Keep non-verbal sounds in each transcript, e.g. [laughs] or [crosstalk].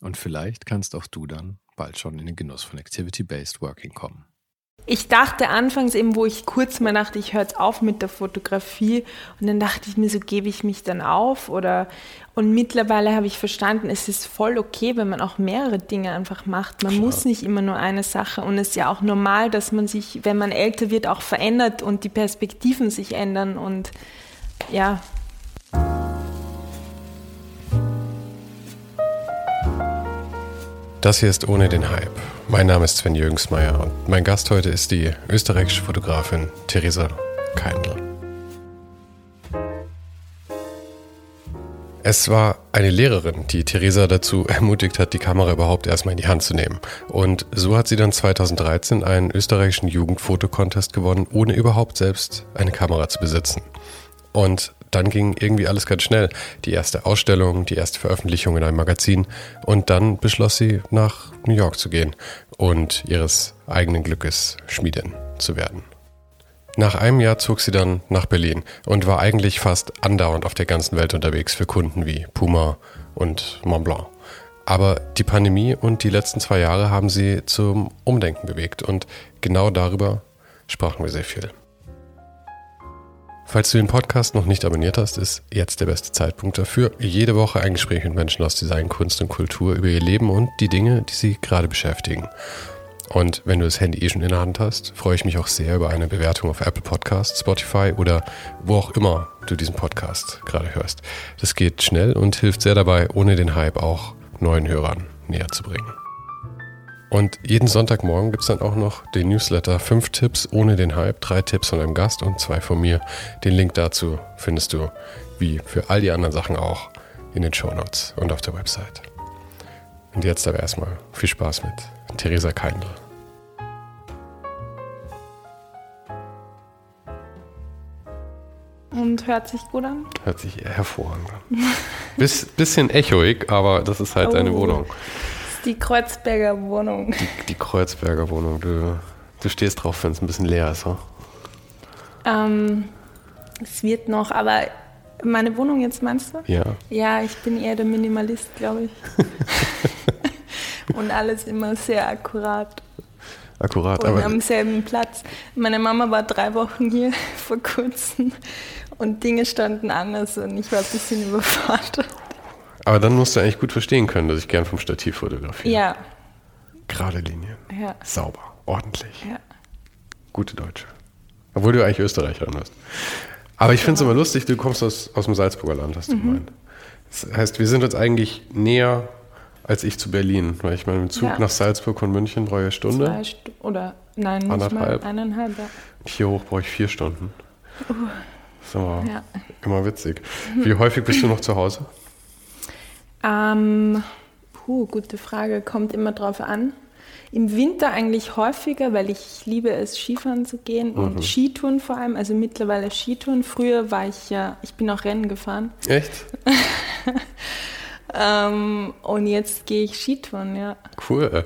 Und vielleicht kannst auch du dann bald schon in den Genuss von Activity-Based Working kommen. Ich dachte anfangs eben, wo ich kurz mal dachte, ich höre jetzt auf mit der Fotografie und dann dachte ich mir, so gebe ich mich dann auf oder und mittlerweile habe ich verstanden, es ist voll okay, wenn man auch mehrere Dinge einfach macht. Man Klar. muss nicht immer nur eine Sache und es ist ja auch normal, dass man sich, wenn man älter wird, auch verändert und die Perspektiven sich ändern und ja. Das hier ist ohne den Hype mein Name ist Sven Jürgensmeier und mein Gast heute ist die österreichische Fotografin Theresa Keindl. Es war eine Lehrerin, die Theresa dazu [laughs] ermutigt hat, die Kamera überhaupt erstmal in die Hand zu nehmen. Und so hat sie dann 2013 einen österreichischen Jugendfotocontest gewonnen, ohne überhaupt selbst eine Kamera zu besitzen. Und dann ging irgendwie alles ganz schnell. Die erste Ausstellung, die erste Veröffentlichung in einem Magazin und dann beschloss sie, nach New York zu gehen und ihres eigenen Glückes Schmiedin zu werden. Nach einem Jahr zog sie dann nach Berlin und war eigentlich fast andauernd auf der ganzen Welt unterwegs für Kunden wie Puma und Montblanc. Aber die Pandemie und die letzten zwei Jahre haben sie zum Umdenken bewegt und genau darüber sprachen wir sehr viel. Falls du den Podcast noch nicht abonniert hast, ist jetzt der beste Zeitpunkt dafür. Jede Woche ein Gespräch mit Menschen aus Design, Kunst und Kultur über ihr Leben und die Dinge, die sie gerade beschäftigen. Und wenn du das Handy eh schon in der Hand hast, freue ich mich auch sehr über eine Bewertung auf Apple Podcasts, Spotify oder wo auch immer du diesen Podcast gerade hörst. Das geht schnell und hilft sehr dabei, ohne den Hype auch neuen Hörern näher zu bringen. Und jeden Sonntagmorgen gibt es dann auch noch den Newsletter 5 Tipps ohne den Hype, drei Tipps von einem Gast und zwei von mir. Den Link dazu findest du, wie für all die anderen Sachen auch, in den Show Notes und auf der Website. Und jetzt aber erstmal viel Spaß mit Theresa Keindl. Und hört sich gut an? Hört sich hervorragend an. Biss, bisschen echoig, aber das ist halt oh. deine Wohnung die Kreuzberger Wohnung. Die, die Kreuzberger Wohnung. Du, du stehst drauf, wenn es ein bisschen leer ist, oder? Ähm, es wird noch, aber meine Wohnung jetzt meinst du? Ja. Ja, ich bin eher der Minimalist, glaube ich. [laughs] Und alles immer sehr akkurat. Akkurat, und aber. am selben Platz. Meine Mama war drei Wochen hier [laughs] vor kurzem und Dinge standen anders und ich war ein bisschen überfordert. Aber dann musst du eigentlich gut verstehen können, dass ich gern vom Stativ fotografiere. Ja. Gerade Linien. Ja. Sauber, ordentlich. Ja. Gute Deutsche. Obwohl du eigentlich Österreicherin bist. Aber ich finde es immer lustig, du kommst aus, aus dem Salzburger Land, hast du mhm. gemeint. Das heißt, wir sind uns eigentlich näher als ich zu Berlin, weil ich meine, im Zug ja. nach Salzburg von München brauche ich eine Stunde. Zwei St oder nein, anderthalb. eineinhalb. Ja. Hier hoch brauche ich vier Stunden. Uh. Das ist immer, ja. immer witzig. Wie häufig bist du noch zu Hause? Ähm, puh, gute Frage, kommt immer drauf an. Im Winter eigentlich häufiger, weil ich liebe es, Skifahren zu gehen und mhm. Skitouren vor allem. Also mittlerweile Skitouren. Früher war ich ja, ich bin auch Rennen gefahren. Echt? [laughs] ähm, und jetzt gehe ich Skitouren, ja. Cool.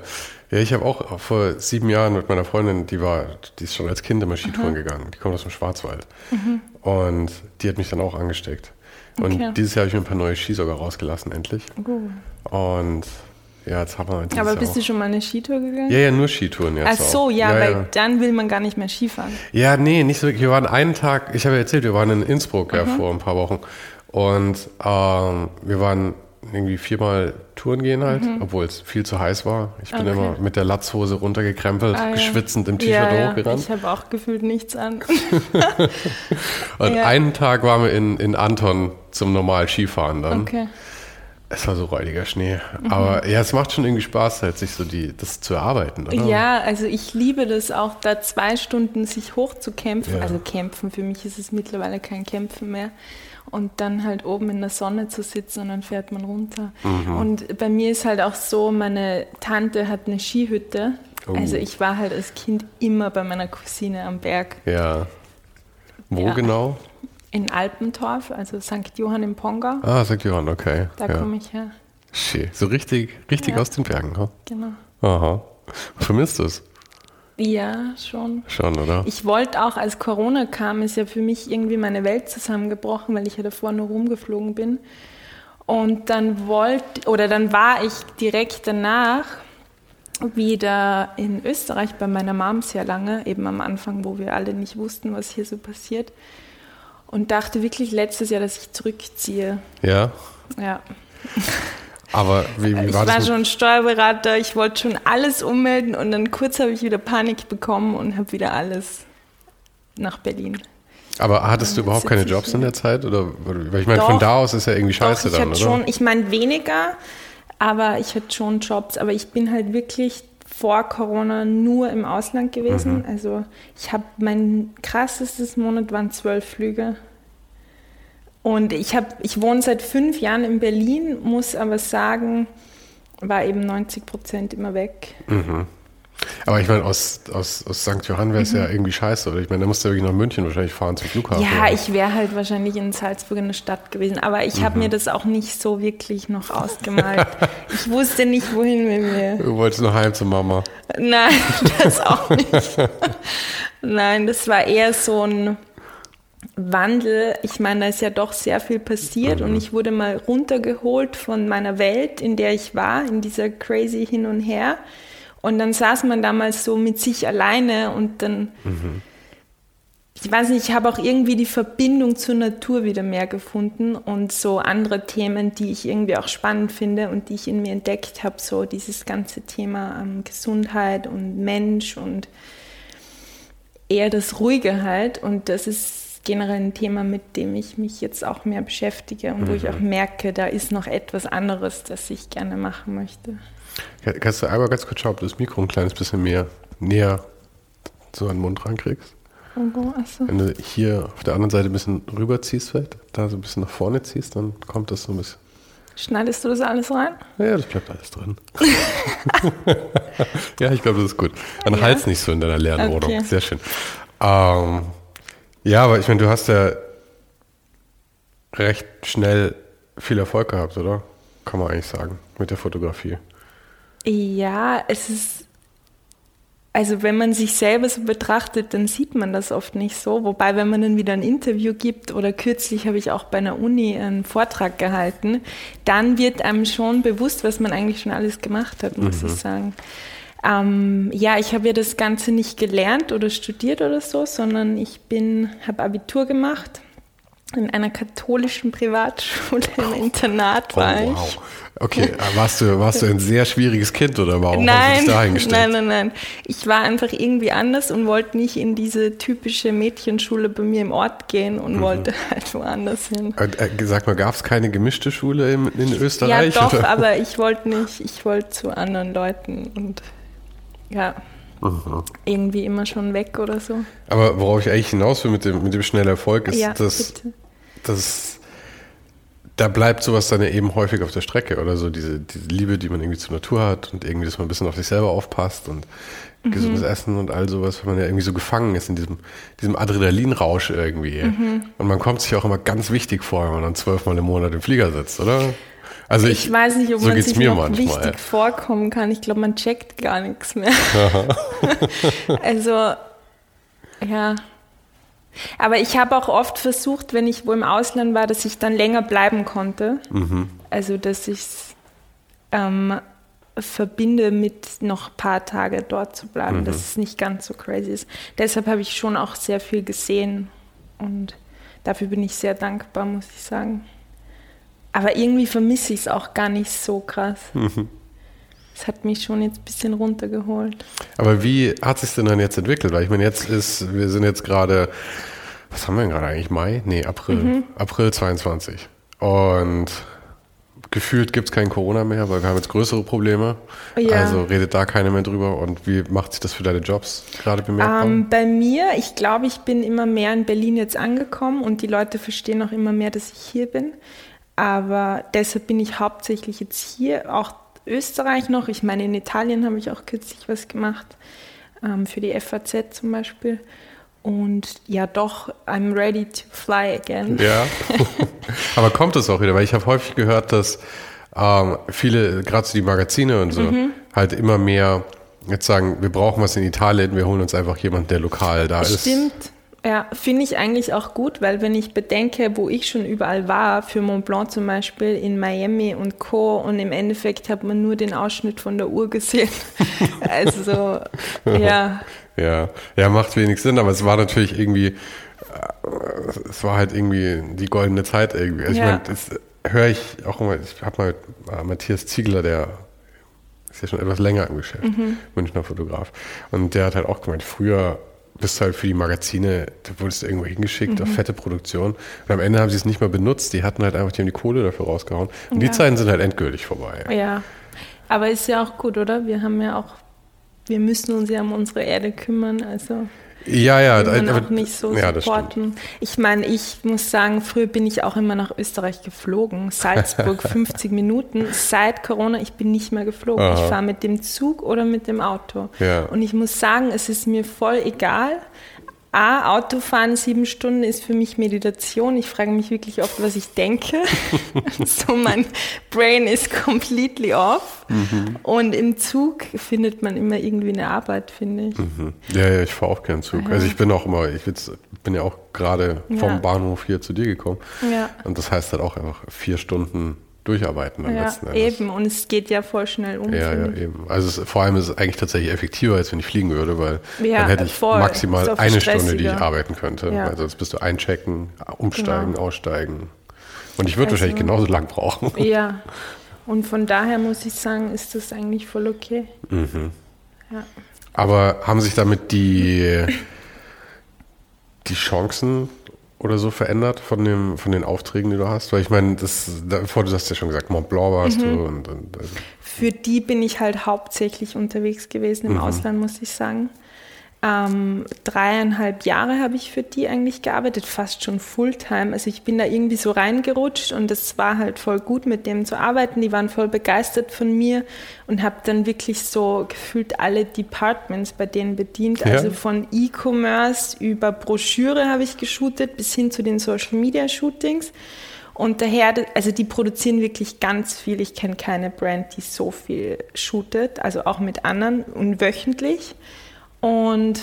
Ja, ich habe auch vor sieben Jahren mit meiner Freundin, die war, die ist schon als Kind immer Skitouren mhm. gegangen. Die kommt aus dem Schwarzwald. Mhm. Und die hat mich dann auch angesteckt. Und okay. dieses Jahr habe ich mir ein paar neue Ski sogar rausgelassen, endlich. Uh. Und ja, jetzt haben wir Aber bist du schon mal eine Skitour gegangen? Ja, ja, nur Skitouren jetzt. Ach so, ja, ja, weil ja. dann will man gar nicht mehr Skifahren. Ja, nee, nicht so wirklich. Wir waren einen Tag, ich habe ja erzählt, wir waren in Innsbruck ja, vor ein paar Wochen. Und ähm, wir waren irgendwie viermal Touren gehen halt, mhm. obwohl es viel zu heiß war. Ich bin okay. immer mit der Latzhose runtergekrempelt, ah, ja. geschwitzend im T-Shirt ja, hochgerannt. Ich habe auch gefühlt nichts an. [laughs] und ja. einen Tag waren wir in, in Anton zum normal Skifahren dann. Okay. Es war so räudiger Schnee. Mhm. Aber ja, es macht schon irgendwie Spaß, halt sich so die, das zu erarbeiten, oder? Ja, also ich liebe das auch, da zwei Stunden sich hochzukämpfen. Also kämpfen, für mich ist es mittlerweile kein Kämpfen mehr und dann halt oben in der Sonne zu sitzen und dann fährt man runter. Mhm. Und bei mir ist halt auch so, meine Tante hat eine Skihütte. Oh. Also ich war halt als Kind immer bei meiner Cousine am Berg. Ja. Wo ja. genau? In Alpentorf, also St. Johann im Ponga. Ah, St. Johann, okay. Da ja. komme ich her. Schön. So richtig, richtig ja. aus den Bergen, ha? Genau. Aha. Vermisst du es? Ja, schon. Schon, oder? Ich wollte auch, als Corona kam, ist ja für mich irgendwie meine Welt zusammengebrochen, weil ich ja davor nur rumgeflogen bin. Und dann wollte, oder dann war ich direkt danach wieder in Österreich bei meiner Mom sehr lange, eben am Anfang, wo wir alle nicht wussten, was hier so passiert. Und dachte wirklich letztes Jahr, dass ich zurückziehe. Ja? Ja. Aber wie, wie war ich das? Ich war schon Steuerberater, ich wollte schon alles ummelden und dann kurz habe ich wieder Panik bekommen und habe wieder alles nach Berlin. Aber hattest du überhaupt keine Jobs in der Zeit? Oder, weil ich meine, von da aus ist ja irgendwie scheiße doch, ich dann, oder? Schon, ich meine weniger, aber ich hatte schon Jobs. Aber ich bin halt wirklich vor Corona nur im Ausland gewesen. Mhm. Also ich habe mein krassestes Monat waren zwölf Flüge und ich, hab, ich wohne seit fünf Jahren in Berlin, muss aber sagen, war eben 90 Prozent immer weg. Mhm. Aber ich meine, aus, aus, aus St. Johann wäre es mhm. ja irgendwie scheiße, oder? Ich meine, da musst du wirklich nach München wahrscheinlich fahren zum Flughafen. Ja, oder? ich wäre halt wahrscheinlich in Salzburg in der Stadt gewesen. Aber ich mhm. habe mir das auch nicht so wirklich noch ausgemalt. ich wusste nicht, wohin mit mir. Du wolltest noch heim zur Mama. Nein, [laughs] das auch nicht. Nein, das war eher so ein Wandel, ich meine, da ist ja doch sehr viel passiert mhm. und ich wurde mal runtergeholt von meiner Welt, in der ich war, in dieser crazy hin und her. Und dann saß man damals so mit sich alleine und dann, mhm. ich weiß nicht, ich habe auch irgendwie die Verbindung zur Natur wieder mehr gefunden und so andere Themen, die ich irgendwie auch spannend finde und die ich in mir entdeckt habe, so dieses ganze Thema ähm, Gesundheit und Mensch und eher das Ruhige halt. Und das ist generell ein Thema, mit dem ich mich jetzt auch mehr beschäftige und mhm. wo ich auch mhm. merke, da ist noch etwas anderes, das ich gerne machen möchte. Kannst du einmal ganz kurz schauen, ob du das Mikro ein kleines bisschen mehr näher so an den Mund rankriegst? Oh, achso. Wenn du hier auf der anderen Seite ein bisschen rüberziehst, vielleicht, da so ein bisschen nach vorne ziehst, dann kommt das so ein bisschen. Schneidest du das alles rein? Ja, das bleibt alles drin. [laughs] ja, ich glaube, das ist gut. Dann ja. halt's nicht so in deiner leeren Okay. Sehr schön. Ähm, ja, aber ich meine, du hast ja recht schnell viel Erfolg gehabt, oder? Kann man eigentlich sagen, mit der Fotografie. Ja, es ist, also wenn man sich selber so betrachtet, dann sieht man das oft nicht so. Wobei, wenn man dann wieder ein Interview gibt oder kürzlich habe ich auch bei einer Uni einen Vortrag gehalten, dann wird einem schon bewusst, was man eigentlich schon alles gemacht hat, muss mhm. ich sagen. Ähm, ja, ich habe ja das Ganze nicht gelernt oder studiert oder so, sondern ich bin, habe Abitur gemacht in einer katholischen Privatschule im Internat war oh, wow. ich. Okay, äh, warst du, warst du ein sehr schwieriges Kind oder warum nein, hast du dich Nein, nein, nein. Ich war einfach irgendwie anders und wollte nicht in diese typische Mädchenschule bei mir im Ort gehen und mhm. wollte [laughs] halt woanders hin. Äh sag mal, gab es keine gemischte Schule in, in Österreich? Ja, doch, oder? aber ich wollte nicht. Ich wollte zu anderen Leuten und ja, mhm. irgendwie immer schon weg oder so. Aber worauf ich eigentlich hinaus will mit dem, mit dem schnellen Erfolg, ist, ja, dass, dass da bleibt sowas dann ja eben häufig auf der Strecke oder so, diese, diese Liebe, die man irgendwie zur Natur hat und irgendwie, dass man ein bisschen auf sich selber aufpasst und mhm. gesundes Essen und all sowas, wenn man ja irgendwie so gefangen ist in diesem, diesem Adrenalinrausch irgendwie. Mhm. Und man kommt sich auch immer ganz wichtig vor, wenn man dann zwölfmal im Monat im Flieger sitzt, oder? Also ich, ich weiß nicht, ob so man sich noch manchmal. wichtig vorkommen kann. Ich glaube, man checkt gar nichts mehr. [laughs] also, ja. Aber ich habe auch oft versucht, wenn ich wo im Ausland war, dass ich dann länger bleiben konnte. Mhm. Also, dass ich es ähm, verbinde mit noch ein paar Tage dort zu bleiben, mhm. dass es nicht ganz so crazy ist. Deshalb habe ich schon auch sehr viel gesehen und dafür bin ich sehr dankbar, muss ich sagen. Aber irgendwie vermisse ich es auch gar nicht so krass. Mhm. Das hat mich schon jetzt ein bisschen runtergeholt. Aber wie hat sich denn dann jetzt entwickelt? Weil ich meine, jetzt ist, wir sind jetzt gerade, was haben wir denn gerade eigentlich? Mai? Nee, April. Mhm. April 22. Und gefühlt gibt es kein Corona mehr, weil wir haben jetzt größere Probleme. Ja. Also redet da keiner mehr drüber. Und wie macht sich das für deine Jobs gerade bemerkbar? Ähm, bei mir, ich glaube, ich bin immer mehr in Berlin jetzt angekommen und die Leute verstehen auch immer mehr, dass ich hier bin. Aber deshalb bin ich hauptsächlich jetzt hier, auch Österreich noch. Ich meine, in Italien habe ich auch kürzlich was gemacht, ähm, für die FAZ zum Beispiel. Und ja, doch, I'm ready to fly again. Ja, [laughs] aber kommt es auch wieder? Weil ich habe häufig gehört, dass ähm, viele, gerade so die Magazine und so, mhm. halt immer mehr jetzt sagen, wir brauchen was in Italien, wir holen uns einfach jemanden, der lokal da Stimmt. ist. Stimmt. Ja, finde ich eigentlich auch gut, weil wenn ich bedenke, wo ich schon überall war, für Mont Blanc zum Beispiel, in Miami und Co. und im Endeffekt hat man nur den Ausschnitt von der Uhr gesehen. [laughs] also, ja. Ja, ja, macht wenig Sinn, aber es war natürlich irgendwie, äh, es war halt irgendwie die goldene Zeit irgendwie. Also ja. ich meine, das höre ich auch immer, ich habe mal äh, Matthias Ziegler, der ist ja schon etwas länger im Geschäft, mhm. Münchner Fotograf. Und der hat halt auch gemeint, früher bist halt für die Magazine, da wurdest du irgendwo hingeschickt, mhm. auf fette Produktion. Und am Ende haben sie es nicht mal benutzt, die hatten halt einfach, die haben die Kohle dafür rausgehauen. Und ja. die Zeiten sind halt endgültig vorbei. Ja. Aber ist ja auch gut, oder? Wir haben ja auch, wir müssen uns ja um unsere Erde kümmern, also. Ja, ja, man aber, auch nicht so ja, supporten. Ich meine, ich muss sagen, früher bin ich auch immer nach Österreich geflogen. Salzburg [laughs] 50 Minuten. Seit Corona, ich bin nicht mehr geflogen. Aha. Ich fahre mit dem Zug oder mit dem Auto. Ja. Und ich muss sagen, es ist mir voll egal. A, Autofahren sieben Stunden ist für mich Meditation. Ich frage mich wirklich oft, was ich denke. [laughs] so mein Brain ist completely off. Mhm. Und im Zug findet man immer irgendwie eine Arbeit, finde ich. Mhm. Ja, ja, ich fahre auch gern Zug. Ja. Also ich bin auch immer, ich bin ja auch gerade vom ja. Bahnhof hier zu dir gekommen. Ja. Und das heißt halt auch einfach vier Stunden durcharbeiten am ja, letzten Endes. Eben, und es geht ja voll schnell um. Ja, ja, eben. Also es, vor allem ist es eigentlich tatsächlich effektiver, als wenn ich fliegen würde, weil ja, dann hätte ich voll. maximal eine Stunde, die ich arbeiten könnte. Ja. Weil sonst bist du einchecken, umsteigen, genau. aussteigen. Und ich würde also, wahrscheinlich genauso lang brauchen. [laughs] Ja. Und von daher muss ich sagen, ist das eigentlich voll okay. Mhm. Ja. Aber haben sich damit die, die Chancen oder so verändert von, dem, von den Aufträgen, die du hast? Weil ich meine, das, davor, du hast ja schon gesagt, Mont Blanc warst mhm. du. Und, und, also. Für die bin ich halt hauptsächlich unterwegs gewesen im mhm. Ausland, muss ich sagen. Ähm, dreieinhalb Jahre habe ich für die eigentlich gearbeitet, fast schon Fulltime. Also ich bin da irgendwie so reingerutscht und es war halt voll gut, mit dem zu arbeiten. Die waren voll begeistert von mir und habe dann wirklich so gefühlt alle Departments bei denen bedient. Ja. Also von E-Commerce über Broschüre habe ich geshootet bis hin zu den Social Media Shootings. Und daher, also die produzieren wirklich ganz viel. Ich kenne keine Brand, die so viel shootet, also auch mit anderen und wöchentlich. Und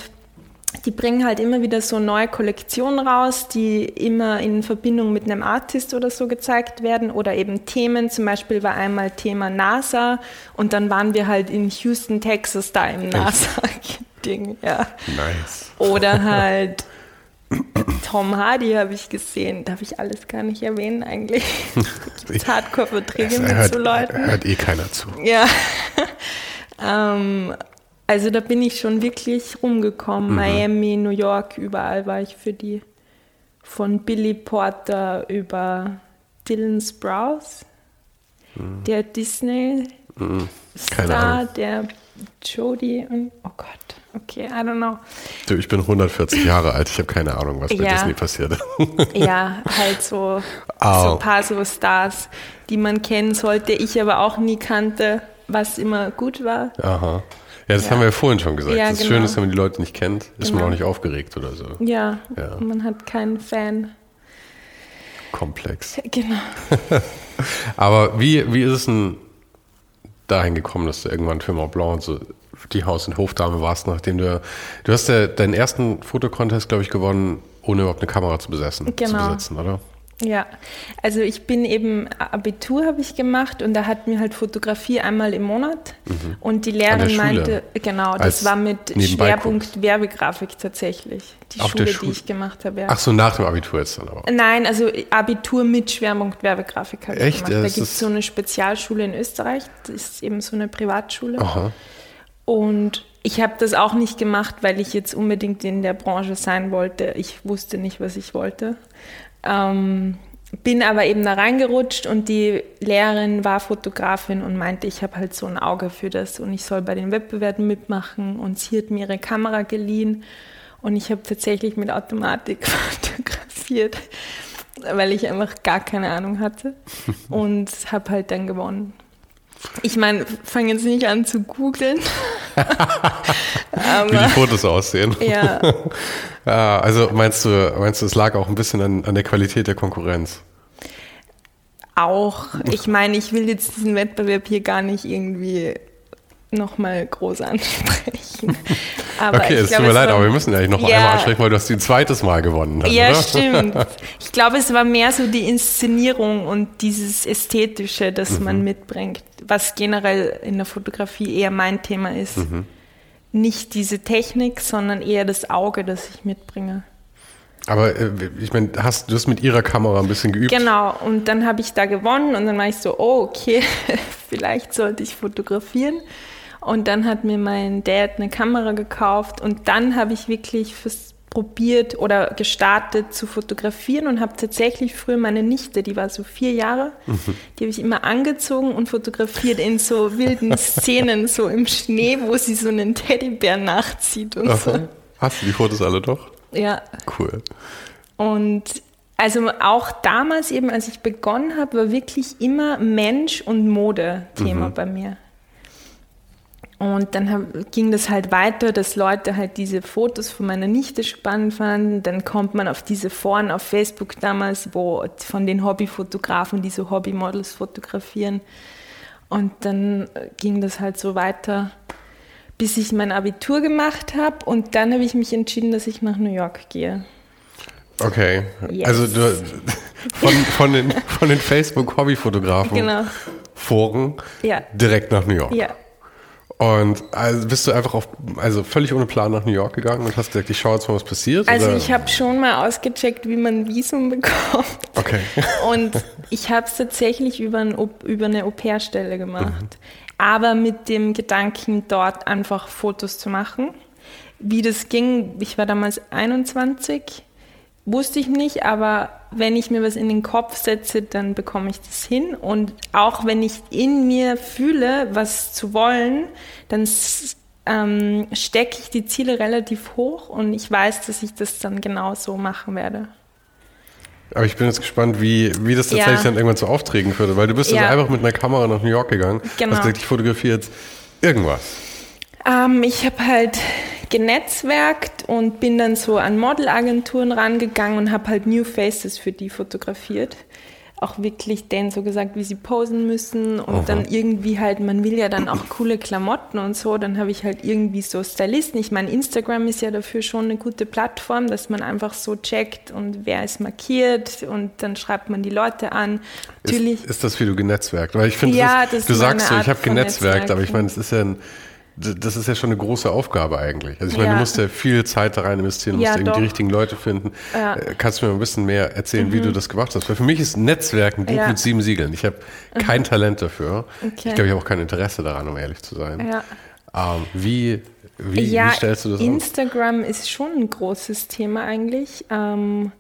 die bringen halt immer wieder so neue Kollektionen raus, die immer in Verbindung mit einem Artist oder so gezeigt werden oder eben Themen. Zum Beispiel war einmal Thema NASA und dann waren wir halt in Houston, Texas, da im NASA-Ding. Ja. Nice. Oder halt Tom Hardy habe ich gesehen. Darf ich alles gar nicht erwähnen eigentlich? [laughs] Hardcore-Verträge mit hört, so Leuten. Hört eh keiner zu. Ja. [laughs] ähm, also da bin ich schon wirklich rumgekommen. Mhm. Miami, New York, überall war ich für die. Von Billy Porter über Dylan Sprouse, mhm. der Disney mhm. Star, der Jodie und oh Gott, okay, I don't know. Du, ich bin 140 Jahre alt, ich habe keine Ahnung, was bei ja. Disney passiert. ja, [laughs] halt so, oh. so ein paar so Stars, die man kennen sollte, ich aber auch nie kannte, was immer gut war. Aha. Ja, das ja. haben wir ja vorhin schon gesagt. Ja, das genau. Schöne ist, wenn man die Leute nicht kennt, ist genau. man auch nicht aufgeregt oder so. Ja, ja. man hat keinen Fan. Komplex. Genau. [laughs] Aber wie, wie ist es denn dahin gekommen, dass du irgendwann für Mont Blanc so die Haus- und Hofdame warst, nachdem du, du hast ja deinen ersten Fotocontest, glaube ich, gewonnen, ohne überhaupt eine Kamera zu besetzen, genau. zu besitzen, oder? Ja, also ich bin eben, Abitur habe ich gemacht und da hatten wir halt Fotografie einmal im Monat mhm. und die Lehrerin meinte, genau, das Als war mit Schwerpunkt Werbegrafik tatsächlich, die Auf Schule, die ich gemacht habe. Ja. Ach so, nach dem Abitur jetzt dann aber? Nein, also Abitur mit Schwerpunkt Werbegrafik habe ich gemacht. Da gibt es so eine Spezialschule in Österreich, das ist eben so eine Privatschule. Aha. Und ich habe das auch nicht gemacht, weil ich jetzt unbedingt in der Branche sein wollte. Ich wusste nicht, was ich wollte. Ähm, bin aber eben da reingerutscht und die Lehrerin war Fotografin und meinte, ich habe halt so ein Auge für das und ich soll bei den Wettbewerben mitmachen und sie hat mir ihre Kamera geliehen und ich habe tatsächlich mit Automatik [laughs] fotografiert, weil ich einfach gar keine Ahnung hatte [laughs] und habe halt dann gewonnen. Ich meine, fange jetzt nicht an zu googeln. [laughs] Wie die Fotos aussehen. Ja. ja. [laughs] Also meinst du, meinst du, es lag auch ein bisschen an, an der Qualität der Konkurrenz? Auch. Ich meine, ich will jetzt diesen Wettbewerb hier gar nicht irgendwie nochmal groß ansprechen. [laughs] Aber okay, es tut mir leid, aber wir müssen ja noch ja, einmal ansprechen, weil du hast ein zweites Mal gewonnen hast. Ja, oder? stimmt. [laughs] Ich glaube, es war mehr so die Inszenierung und dieses Ästhetische, das mhm. man mitbringt, was generell in der Fotografie eher mein Thema ist. Mhm. Nicht diese Technik, sondern eher das Auge, das ich mitbringe. Aber äh, ich meine, hast du hast mit ihrer Kamera ein bisschen geübt? Genau, und dann habe ich da gewonnen und dann war ich so, oh, okay, [laughs] vielleicht sollte ich fotografieren. Und dann hat mir mein Dad eine Kamera gekauft und dann habe ich wirklich fürs probiert oder gestartet zu fotografieren und habe tatsächlich früher meine Nichte, die war so vier Jahre, mhm. die habe ich immer angezogen und fotografiert in so wilden [laughs] Szenen, so im Schnee, wo sie so einen Teddybär nachzieht und Aha. so. Hast du die Fotos alle doch? Ja. Cool. Und also auch damals eben, als ich begonnen habe, war wirklich immer Mensch und Mode Thema mhm. bei mir. Und dann hab, ging das halt weiter, dass Leute halt diese Fotos von meiner Nichte spannend fanden. Dann kommt man auf diese Foren auf Facebook damals, wo von den Hobbyfotografen, die so Hobbymodels fotografieren. Und dann ging das halt so weiter, bis ich mein Abitur gemacht habe. Und dann habe ich mich entschieden, dass ich nach New York gehe. Okay, yes. also du, von, von den, von den Facebook-Hobbyfotografen [laughs] genau. Foren ja. direkt nach New York. Ja, und also bist du einfach auf, also völlig ohne Plan nach New York gegangen und hast gesagt, ich schaue jetzt mal, was passiert? Also oder? ich habe schon mal ausgecheckt, wie man ein Visum bekommt. Okay. [laughs] Und ich habe es tatsächlich über, ein, über eine Au-pair-Stelle gemacht. Mhm. Aber mit dem Gedanken, dort einfach Fotos zu machen. Wie das ging, ich war damals 21 Wusste ich nicht, aber wenn ich mir was in den Kopf setze, dann bekomme ich das hin. Und auch wenn ich in mir fühle, was zu wollen, dann ähm, stecke ich die Ziele relativ hoch und ich weiß, dass ich das dann genau so machen werde. Aber ich bin jetzt gespannt, wie, wie das tatsächlich ja. dann irgendwann zu Aufträgen würde, weil du bist ja. also einfach mit einer Kamera nach New York gegangen, genau. hast gesagt, ich fotografiere jetzt irgendwas. Ähm, ich habe halt genetzwerkt und bin dann so an Modelagenturen rangegangen und habe halt New Faces für die fotografiert. Auch wirklich denen so gesagt, wie sie posen müssen und Aha. dann irgendwie halt, man will ja dann auch coole Klamotten und so, dann habe ich halt irgendwie so Stylisten. Ich meine, Instagram ist ja dafür schon eine gute Plattform, dass man einfach so checkt und wer ist markiert und dann schreibt man die Leute an. Natürlich. Ist, ist das, wie du genetzwerkt? Weil ich finde, ja, du sagst so, ich habe genetzwerkt, aber ich meine, es ist ja ein das ist ja schon eine große Aufgabe eigentlich. Also ich meine, ja. du musst ja viel Zeit da rein investieren, musst ja, die richtigen Leute finden. Ja. Äh, kannst du mir ein bisschen mehr erzählen, mhm. wie du mhm. das gemacht hast? Weil für mich ist Netzwerken Buch ja. mit sieben Siegeln. Ich habe mhm. kein Talent dafür. Okay. Ich glaube, ich habe auch kein Interesse daran, um ehrlich zu sein. Ähm, wie, wie, wie, stellst du das Instagram auf? ist schon ein großes Thema eigentlich. Ähm,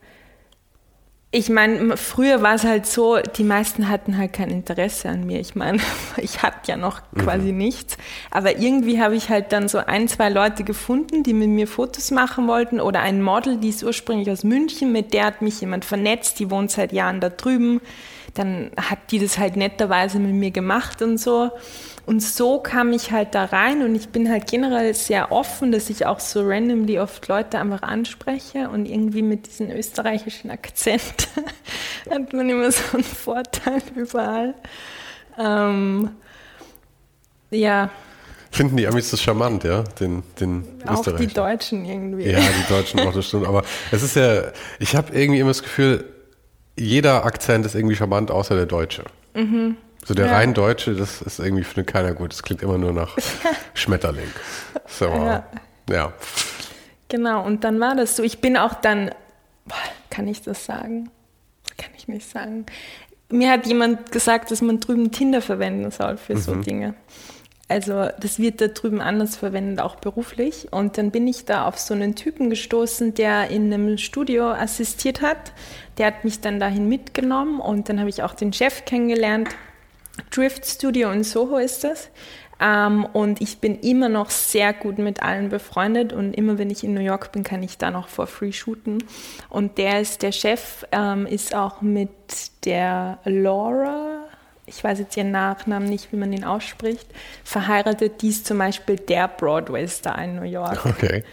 ich meine, früher war es halt so, die meisten hatten halt kein Interesse an mir. Ich meine, [laughs] ich hatte ja noch mhm. quasi nichts. Aber irgendwie habe ich halt dann so ein, zwei Leute gefunden, die mit mir Fotos machen wollten. Oder ein Model, die ist ursprünglich aus München, mit der hat mich jemand vernetzt, die wohnt seit Jahren da drüben. Dann hat die das halt netterweise mit mir gemacht und so. Und so kam ich halt da rein und ich bin halt generell sehr offen, dass ich auch so randomly oft Leute einfach anspreche und irgendwie mit diesem österreichischen Akzent [laughs] hat man immer so einen Vorteil überall. Ähm, ja. Finden die Amis das charmant, ja? Den, den auch die Deutschen irgendwie. Ja, die Deutschen auch, das stimmt. Aber es ist ja, ich habe irgendwie immer das Gefühl, jeder Akzent ist irgendwie charmant, außer der Deutsche. Mhm. So der ja. rein Deutsche, das ist irgendwie, finde keiner gut. Das klingt immer nur nach [laughs] Schmetterling. So, ja. ja. Genau, und dann war das so. Ich bin auch dann, kann ich das sagen? Kann ich nicht sagen. Mir hat jemand gesagt, dass man drüben Tinder verwenden soll für mhm. so Dinge. Also das wird da drüben anders verwendet, auch beruflich. Und dann bin ich da auf so einen Typen gestoßen, der in einem Studio assistiert hat. Der hat mich dann dahin mitgenommen und dann habe ich auch den Chef kennengelernt. Drift Studio in Soho ist das. Ähm, und ich bin immer noch sehr gut mit allen befreundet und immer wenn ich in New York bin, kann ich da noch for free shooten. Und der ist der Chef, ähm, ist auch mit der Laura, ich weiß jetzt ihren Nachnamen nicht, wie man ihn ausspricht, verheiratet. Die ist zum Beispiel der Broadway-Star in New York. Okay.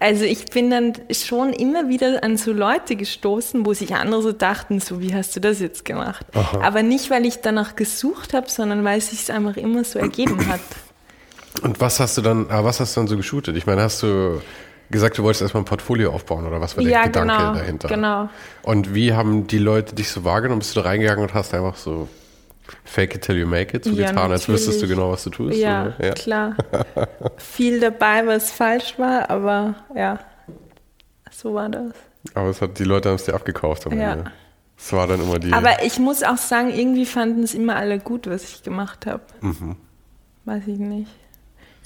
Also ich bin dann schon immer wieder an so Leute gestoßen, wo sich andere so dachten, so wie hast du das jetzt gemacht? Aha. Aber nicht, weil ich danach gesucht habe, sondern weil es sich einfach immer so ergeben hat. Und was hast du dann, ah, was hast du dann so geshootet? Ich meine, hast du gesagt, du wolltest erstmal ein Portfolio aufbauen oder was war der ja, Gedanke genau, dahinter? Genau. Und wie haben die Leute dich so wahrgenommen? Bist du da reingegangen und hast einfach so Fake it till you make it, so ja, getan, als wüsstest du genau, was du tust? Ja, ja. klar. [laughs] Viel dabei, was falsch war, aber ja, so war das. Aber es hat, die Leute haben es dir abgekauft am ja. Ende. Es war dann immer die. Aber ich muss auch sagen, irgendwie fanden es immer alle gut, was ich gemacht habe. Mhm. Weiß ich nicht.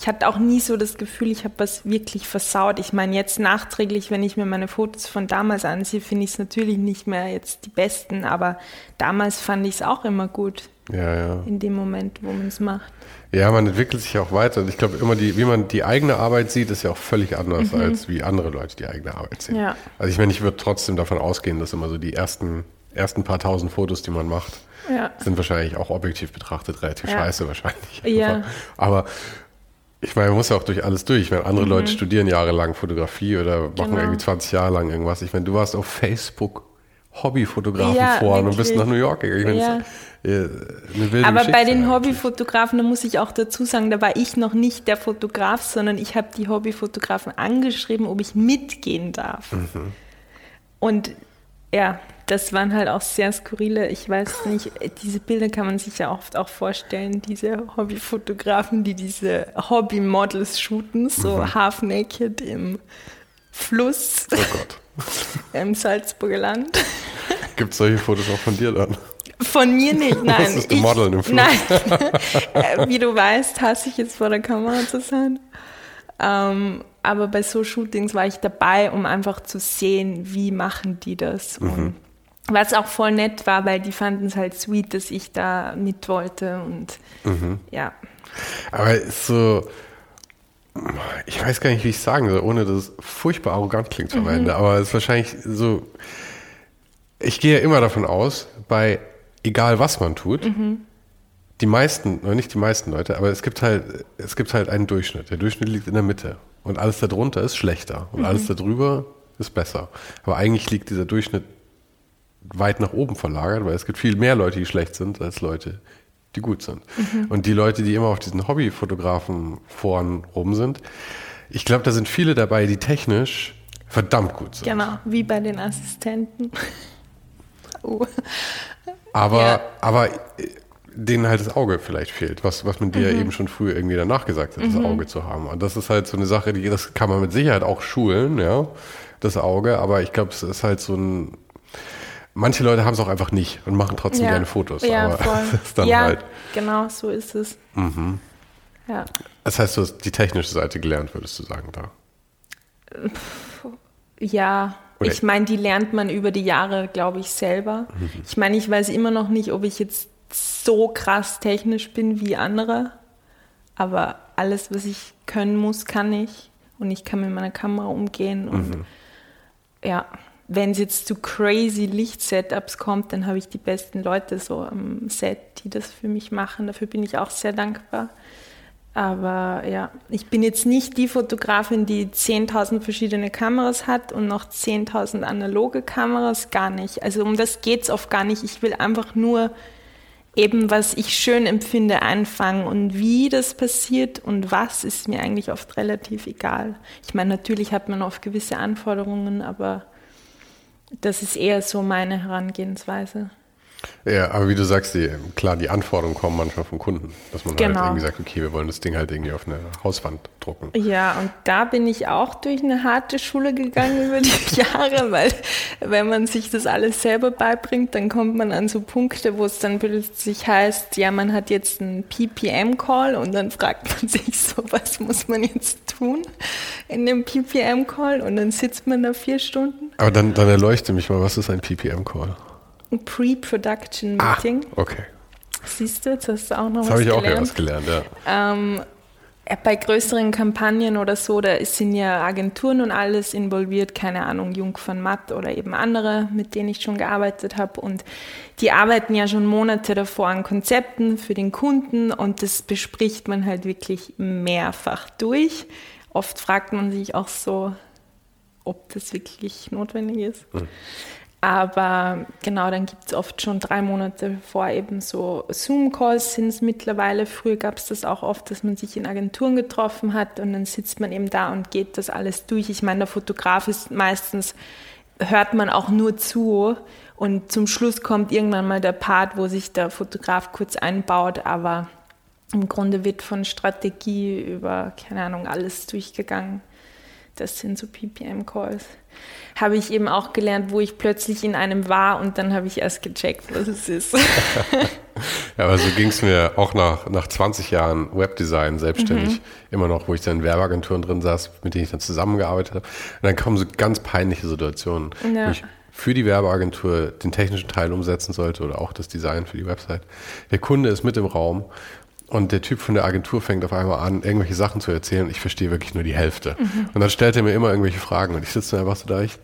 Ich hatte auch nie so das Gefühl, ich habe was wirklich versaut. Ich meine, jetzt nachträglich, wenn ich mir meine Fotos von damals ansehe, finde ich es natürlich nicht mehr jetzt die besten, aber damals fand ich es auch immer gut. Ja, ja. In dem Moment, wo man es macht. Ja, man entwickelt sich auch weiter. Und ich glaube, immer die, wie man die eigene Arbeit sieht, ist ja auch völlig anders, mhm. als wie andere Leute die eigene Arbeit sehen. Ja. Also ich meine, ich würde trotzdem davon ausgehen, dass immer so die ersten, ersten paar tausend Fotos, die man macht, ja. sind wahrscheinlich auch objektiv betrachtet relativ ja. scheiße wahrscheinlich. Ja. Aber ich meine, man muss ja auch durch alles durch. Ich meine, andere mhm. Leute studieren jahrelang Fotografie oder machen genau. irgendwie 20 Jahre lang irgendwas. Ich meine, du warst auf Facebook Hobbyfotografen ja, vor und bist nach New York gegangen. Ja. Äh, Aber bei den Hobbyfotografen, da muss ich auch dazu sagen, da war ich noch nicht der Fotograf, sondern ich habe die Hobbyfotografen angeschrieben, ob ich mitgehen darf. Mhm. Und ja, das waren halt auch sehr skurrile, ich weiß nicht, diese Bilder kann man sich ja oft auch vorstellen, diese Hobbyfotografen, die diese Hobbymodels shooten, so mhm. half naked im Fluss. Oh Gott. [laughs] Im Salzburger Land. Gibt es solche Fotos auch von dir dann? Von mir nicht, [laughs] nein. Das ist die Model im Fluss. Nein. [laughs] Äh, wie du weißt, hasse ich jetzt vor der Kamera zu sein. Ähm, aber bei so Shootings war ich dabei, um einfach zu sehen, wie machen die das. Mhm. Und was auch voll nett war, weil die fanden es halt sweet, dass ich da mit wollte und mhm. ja. Aber so, ich weiß gar nicht, wie ich sagen soll, ohne dass es furchtbar arrogant klingt am mhm. Ende, aber es ist wahrscheinlich so, ich gehe ja immer davon aus, bei egal was man tut, mhm. die meisten, oder nicht die meisten Leute, aber es gibt halt, es gibt halt einen Durchschnitt. Der Durchschnitt liegt in der Mitte und alles darunter ist schlechter und mhm. alles darüber ist besser. Aber eigentlich liegt dieser Durchschnitt weit nach oben verlagert, weil es gibt viel mehr Leute, die schlecht sind, als Leute, die gut sind. Mhm. Und die Leute, die immer auf diesen Hobbyfotografen foren rum sind, ich glaube, da sind viele dabei, die technisch verdammt gut sind. Genau, wie bei den Assistenten. [laughs] oh. Aber, ja. aber denen halt das Auge vielleicht fehlt, was, was man dir mhm. ja eben schon früher irgendwie danach gesagt hat, das mhm. Auge zu haben. Und das ist halt so eine Sache, die, das kann man mit Sicherheit auch schulen, ja, das Auge, aber ich glaube, es ist halt so ein, manche Leute haben es auch einfach nicht und machen trotzdem ja. gerne Fotos. Ja, aber voll. [laughs] ist dann ja, halt, genau, so ist es. Mhm. Ja. Das heißt, du hast die technische Seite gelernt, würdest du sagen, da? Ja, Oder ich meine, die lernt man über die Jahre, glaube ich, selber. Mhm. Ich meine, ich weiß immer noch nicht, ob ich jetzt so krass technisch bin wie andere, aber alles, was ich können muss, kann ich. Und ich kann mit meiner Kamera umgehen und mhm. ja, wenn es jetzt zu crazy Licht-Setups kommt, dann habe ich die besten Leute so am Set, die das für mich machen. Dafür bin ich auch sehr dankbar. Aber ja, ich bin jetzt nicht die Fotografin, die 10.000 verschiedene Kameras hat und noch 10.000 analoge Kameras, gar nicht. Also um das geht es oft gar nicht. Ich will einfach nur eben, was ich schön empfinde, einfangen. Und wie das passiert und was, ist mir eigentlich oft relativ egal. Ich meine, natürlich hat man oft gewisse Anforderungen, aber Das ist eher so meine Herangehensweise. Ja, aber wie du sagst, die, klar, die Anforderungen kommen manchmal vom Kunden, dass man halt genau. halt irgendwie sagt, okay, wir wollen das Ding halt irgendwie auf eine Hauswand drucken. Ja, und da bin ich auch durch eine harte Schule gegangen über die [laughs] Jahre, weil wenn man sich das alles selber beibringt, dann kommt man an so Punkte, wo es dann plötzlich heißt, ja, man hat jetzt einen PPM-Call und dann fragt man [laughs] sich so, was muss man jetzt tun in dem PPM-Call und dann sitzt man da vier Stunden. Aber dann, dann erleuchte mich mal, was ist ein PPM-Call? Ein Pre-Production Meeting. Ah, okay. Siehst du, jetzt hast du auch noch das was gelernt. Das habe ich auch was gelernt, ja. Ähm, bei größeren Kampagnen oder so, da sind ja Agenturen und alles involviert, keine Ahnung, Jung von Matt oder eben andere, mit denen ich schon gearbeitet habe. Und die arbeiten ja schon Monate davor an Konzepten für den Kunden und das bespricht man halt wirklich mehrfach durch. Oft fragt man sich auch so, ob das wirklich notwendig ist. Mhm. Aber genau, dann gibt es oft schon drei Monate vor eben so Zoom-Calls sind es mittlerweile. Früher gab es das auch oft, dass man sich in Agenturen getroffen hat und dann sitzt man eben da und geht das alles durch. Ich meine, der Fotograf ist meistens, hört man auch nur zu und zum Schluss kommt irgendwann mal der Part, wo sich der Fotograf kurz einbaut, aber im Grunde wird von Strategie über, keine Ahnung, alles durchgegangen. Das sind so PPM-Calls habe ich eben auch gelernt, wo ich plötzlich in einem war und dann habe ich erst gecheckt, was es ist. [laughs] ja, aber so ging es mir auch nach, nach 20 Jahren Webdesign selbstständig mhm. immer noch, wo ich dann in Werbeagenturen drin saß, mit denen ich dann zusammengearbeitet habe. Und dann kommen so ganz peinliche Situationen, ja. wo ich für die Werbeagentur den technischen Teil umsetzen sollte oder auch das Design für die Website. Der Kunde ist mit im Raum und der Typ von der Agentur fängt auf einmal an, irgendwelche Sachen zu erzählen. Ich verstehe wirklich nur die Hälfte. Mhm. Und dann stellt er mir immer irgendwelche Fragen. Und ich sitze dann einfach so da. Ich,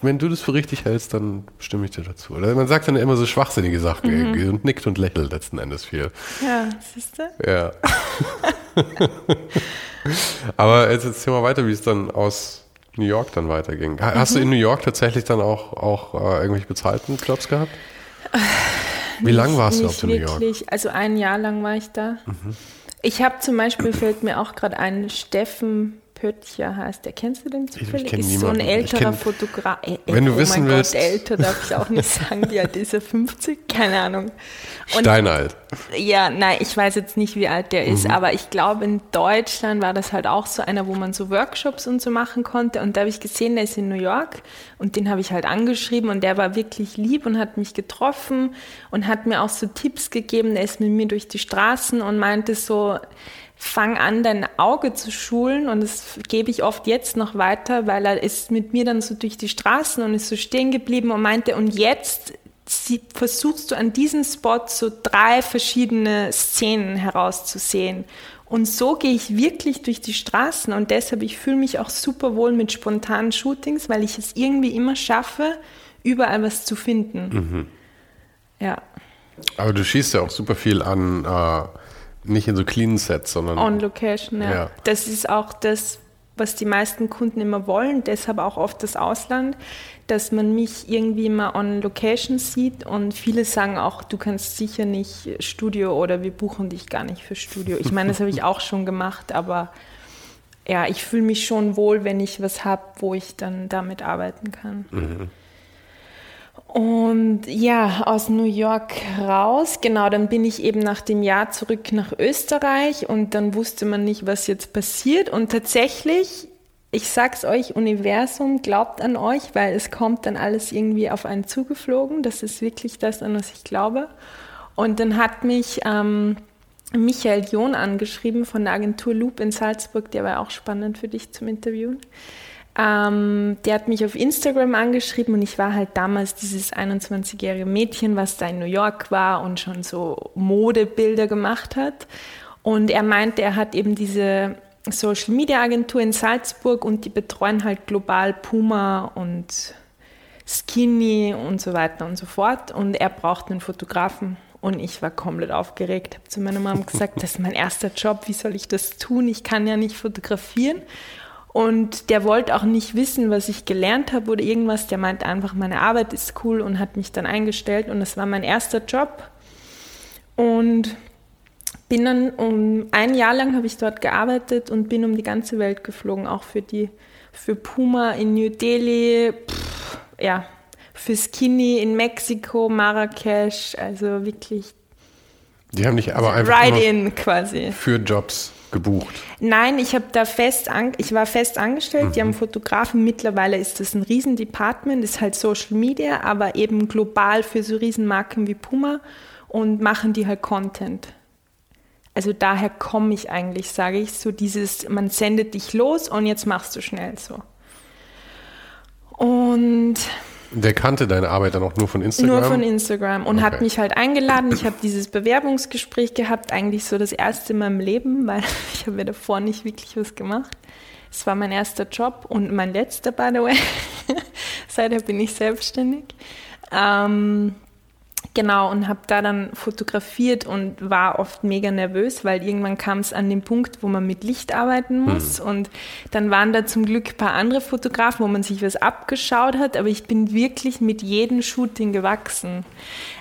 wenn du das für richtig hältst, dann stimme ich dir dazu. Oder man sagt dann immer so schwachsinnige Sachen mhm. und nickt und lächelt letzten Endes viel. Ja, siehst du? Ja. [laughs] Aber jetzt erzähl mal weiter, wie es dann aus New York dann weiterging. Hast mhm. du in New York tatsächlich dann auch, auch äh, irgendwelche bezahlten Jobs gehabt? [laughs] Wie lange warst du auf New York? Also ein Jahr lang war ich da. Mhm. Ich habe zum Beispiel, fällt mir auch gerade ein, Steffen Pöttcher heißt der. Kennst du den zufällig? Ich, ich ist so ein älterer Fotograf. Äh, wenn du oh wissen mein willst. Gott, älter darf ich auch nicht sagen. Wie alt ist er? 50? Keine Ahnung. Und, Steinalt. Ja, nein, ich weiß jetzt nicht, wie alt der ist, mhm. aber ich glaube, in Deutschland war das halt auch so einer, wo man so Workshops und so machen konnte. Und da habe ich gesehen, der ist in New York und den habe ich halt angeschrieben und der war wirklich lieb und hat mich getroffen und hat mir auch so Tipps gegeben. Der ist mit mir durch die Straßen und meinte so, fang an, dein Auge zu schulen und das gebe ich oft jetzt noch weiter, weil er ist mit mir dann so durch die Straßen und ist so stehen geblieben und meinte, und jetzt versuchst du an diesem Spot so drei verschiedene Szenen herauszusehen. Und so gehe ich wirklich durch die Straßen und deshalb, ich fühle mich auch super wohl mit spontanen Shootings, weil ich es irgendwie immer schaffe, überall was zu finden. Mhm. Ja. Aber du schießt ja auch super viel an äh, nicht in so clean Sets, sondern. On Location, ja. ja. Das ist auch das, was die meisten Kunden immer wollen, deshalb auch oft das Ausland, dass man mich irgendwie mal on Location sieht und viele sagen auch, du kannst sicher nicht Studio oder wir buchen dich gar nicht für Studio. Ich meine, das habe ich auch schon gemacht, aber ja, ich fühle mich schon wohl, wenn ich was habe, wo ich dann damit arbeiten kann. Mhm. Und ja, aus New York raus, genau, dann bin ich eben nach dem Jahr zurück nach Österreich und dann wusste man nicht, was jetzt passiert. Und tatsächlich, ich sag's euch, Universum glaubt an euch, weil es kommt dann alles irgendwie auf einen zugeflogen. Das ist wirklich das, an was ich glaube. Und dann hat mich ähm, Michael John angeschrieben von der Agentur Loop in Salzburg, der war auch spannend für dich zum Interviewen. Ähm, der hat mich auf Instagram angeschrieben und ich war halt damals dieses 21-jährige Mädchen, was da in New York war und schon so Modebilder gemacht hat. Und er meinte, er hat eben diese Social Media Agentur in Salzburg und die betreuen halt global Puma und Skinny und so weiter und so fort. Und er braucht einen Fotografen. Und ich war komplett aufgeregt, habe zu meiner Mom gesagt, das ist mein erster Job, wie soll ich das tun? Ich kann ja nicht fotografieren. Und der wollte auch nicht wissen, was ich gelernt habe oder irgendwas. Der meint einfach, meine Arbeit ist cool und hat mich dann eingestellt. Und das war mein erster Job. Und bin dann um ein Jahr lang habe ich dort gearbeitet und bin um die ganze Welt geflogen, auch für die für Puma in New Delhi, pff, ja, für Skinny in Mexiko, Marrakesch, also wirklich. Die haben dich aber einfach Ride-in quasi. für Jobs gebucht. Nein, ich habe da fest, an, ich war fest angestellt. Mhm. Die haben Fotografen. Mittlerweile ist das ein Riesendepartment, ist halt Social Media, aber eben global für so Riesenmarken wie Puma und machen die halt Content. Also daher komme ich eigentlich, sage ich, so dieses, man sendet dich los und jetzt machst du schnell so. Und der kannte deine Arbeit dann auch nur von Instagram? Nur von Instagram und okay. hat mich halt eingeladen. Ich habe dieses Bewerbungsgespräch gehabt, eigentlich so das erste in meinem Leben, weil [laughs] ich habe ja davor nicht wirklich was gemacht. Es war mein erster Job und mein letzter, by the way. [laughs] Seither bin ich selbstständig. Ähm, Genau, und habe da dann fotografiert und war oft mega nervös, weil irgendwann kam es an den Punkt, wo man mit Licht arbeiten muss. Hm. Und dann waren da zum Glück ein paar andere Fotografen, wo man sich was abgeschaut hat, aber ich bin wirklich mit jedem Shooting gewachsen.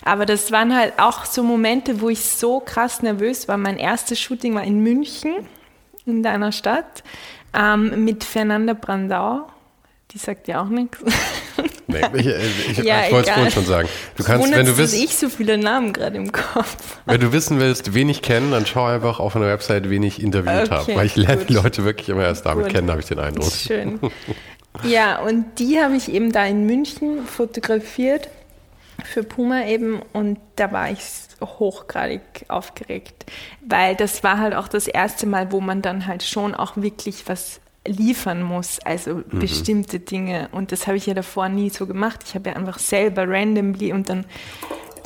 Aber das waren halt auch so Momente, wo ich so krass nervös war. Mein erstes Shooting war in München, in deiner Stadt, ähm, mit Fernanda Brandau. Die sagt ja auch nichts. [laughs] Nee, ich, ich, ja, ich wollte es vorhin schon sagen. Du kannst, wenn du willst, ich so viele Namen gerade im Kopf. Wenn du wissen willst, wen ich kenne, dann schau einfach auf einer Website, wen ich interviewt okay, habe. Weil ich lerne die Leute wirklich immer erst damit gut. kennen, habe ich den Eindruck. Schön. [laughs] Ja, und die habe ich eben da in München fotografiert für Puma eben und da war ich hochgradig aufgeregt, weil das war halt auch das erste Mal, wo man dann halt schon auch wirklich was liefern muss, also mhm. bestimmte Dinge. Und das habe ich ja davor nie so gemacht. Ich habe ja einfach selber randomly und dann,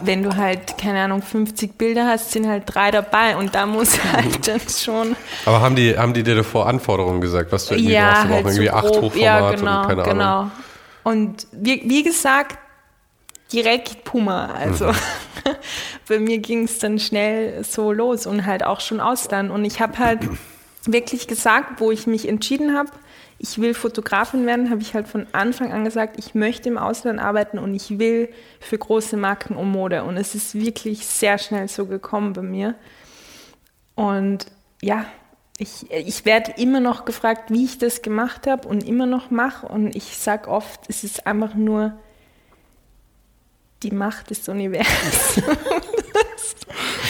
wenn du halt, keine Ahnung, 50 Bilder hast, sind halt drei dabei und da muss [laughs] halt dann schon. Aber haben die, haben die dir davor Anforderungen gesagt, was du irgendwie ja, brauchst? Du halt irgendwie so acht Hochformat ja, genau, und keine genau. Ahnung. Und wie, wie gesagt, direkt Puma. Also mhm. [laughs] bei mir ging es dann schnell so los und halt auch schon Ausland. Und ich habe halt [clears throat] wirklich gesagt, wo ich mich entschieden habe, ich will Fotografin werden, habe ich halt von Anfang an gesagt, ich möchte im Ausland arbeiten und ich will für große Marken um Mode. Und es ist wirklich sehr schnell so gekommen bei mir. Und ja, ich, ich werde immer noch gefragt, wie ich das gemacht habe und immer noch mache. Und ich sage oft, es ist einfach nur die Macht des Universums.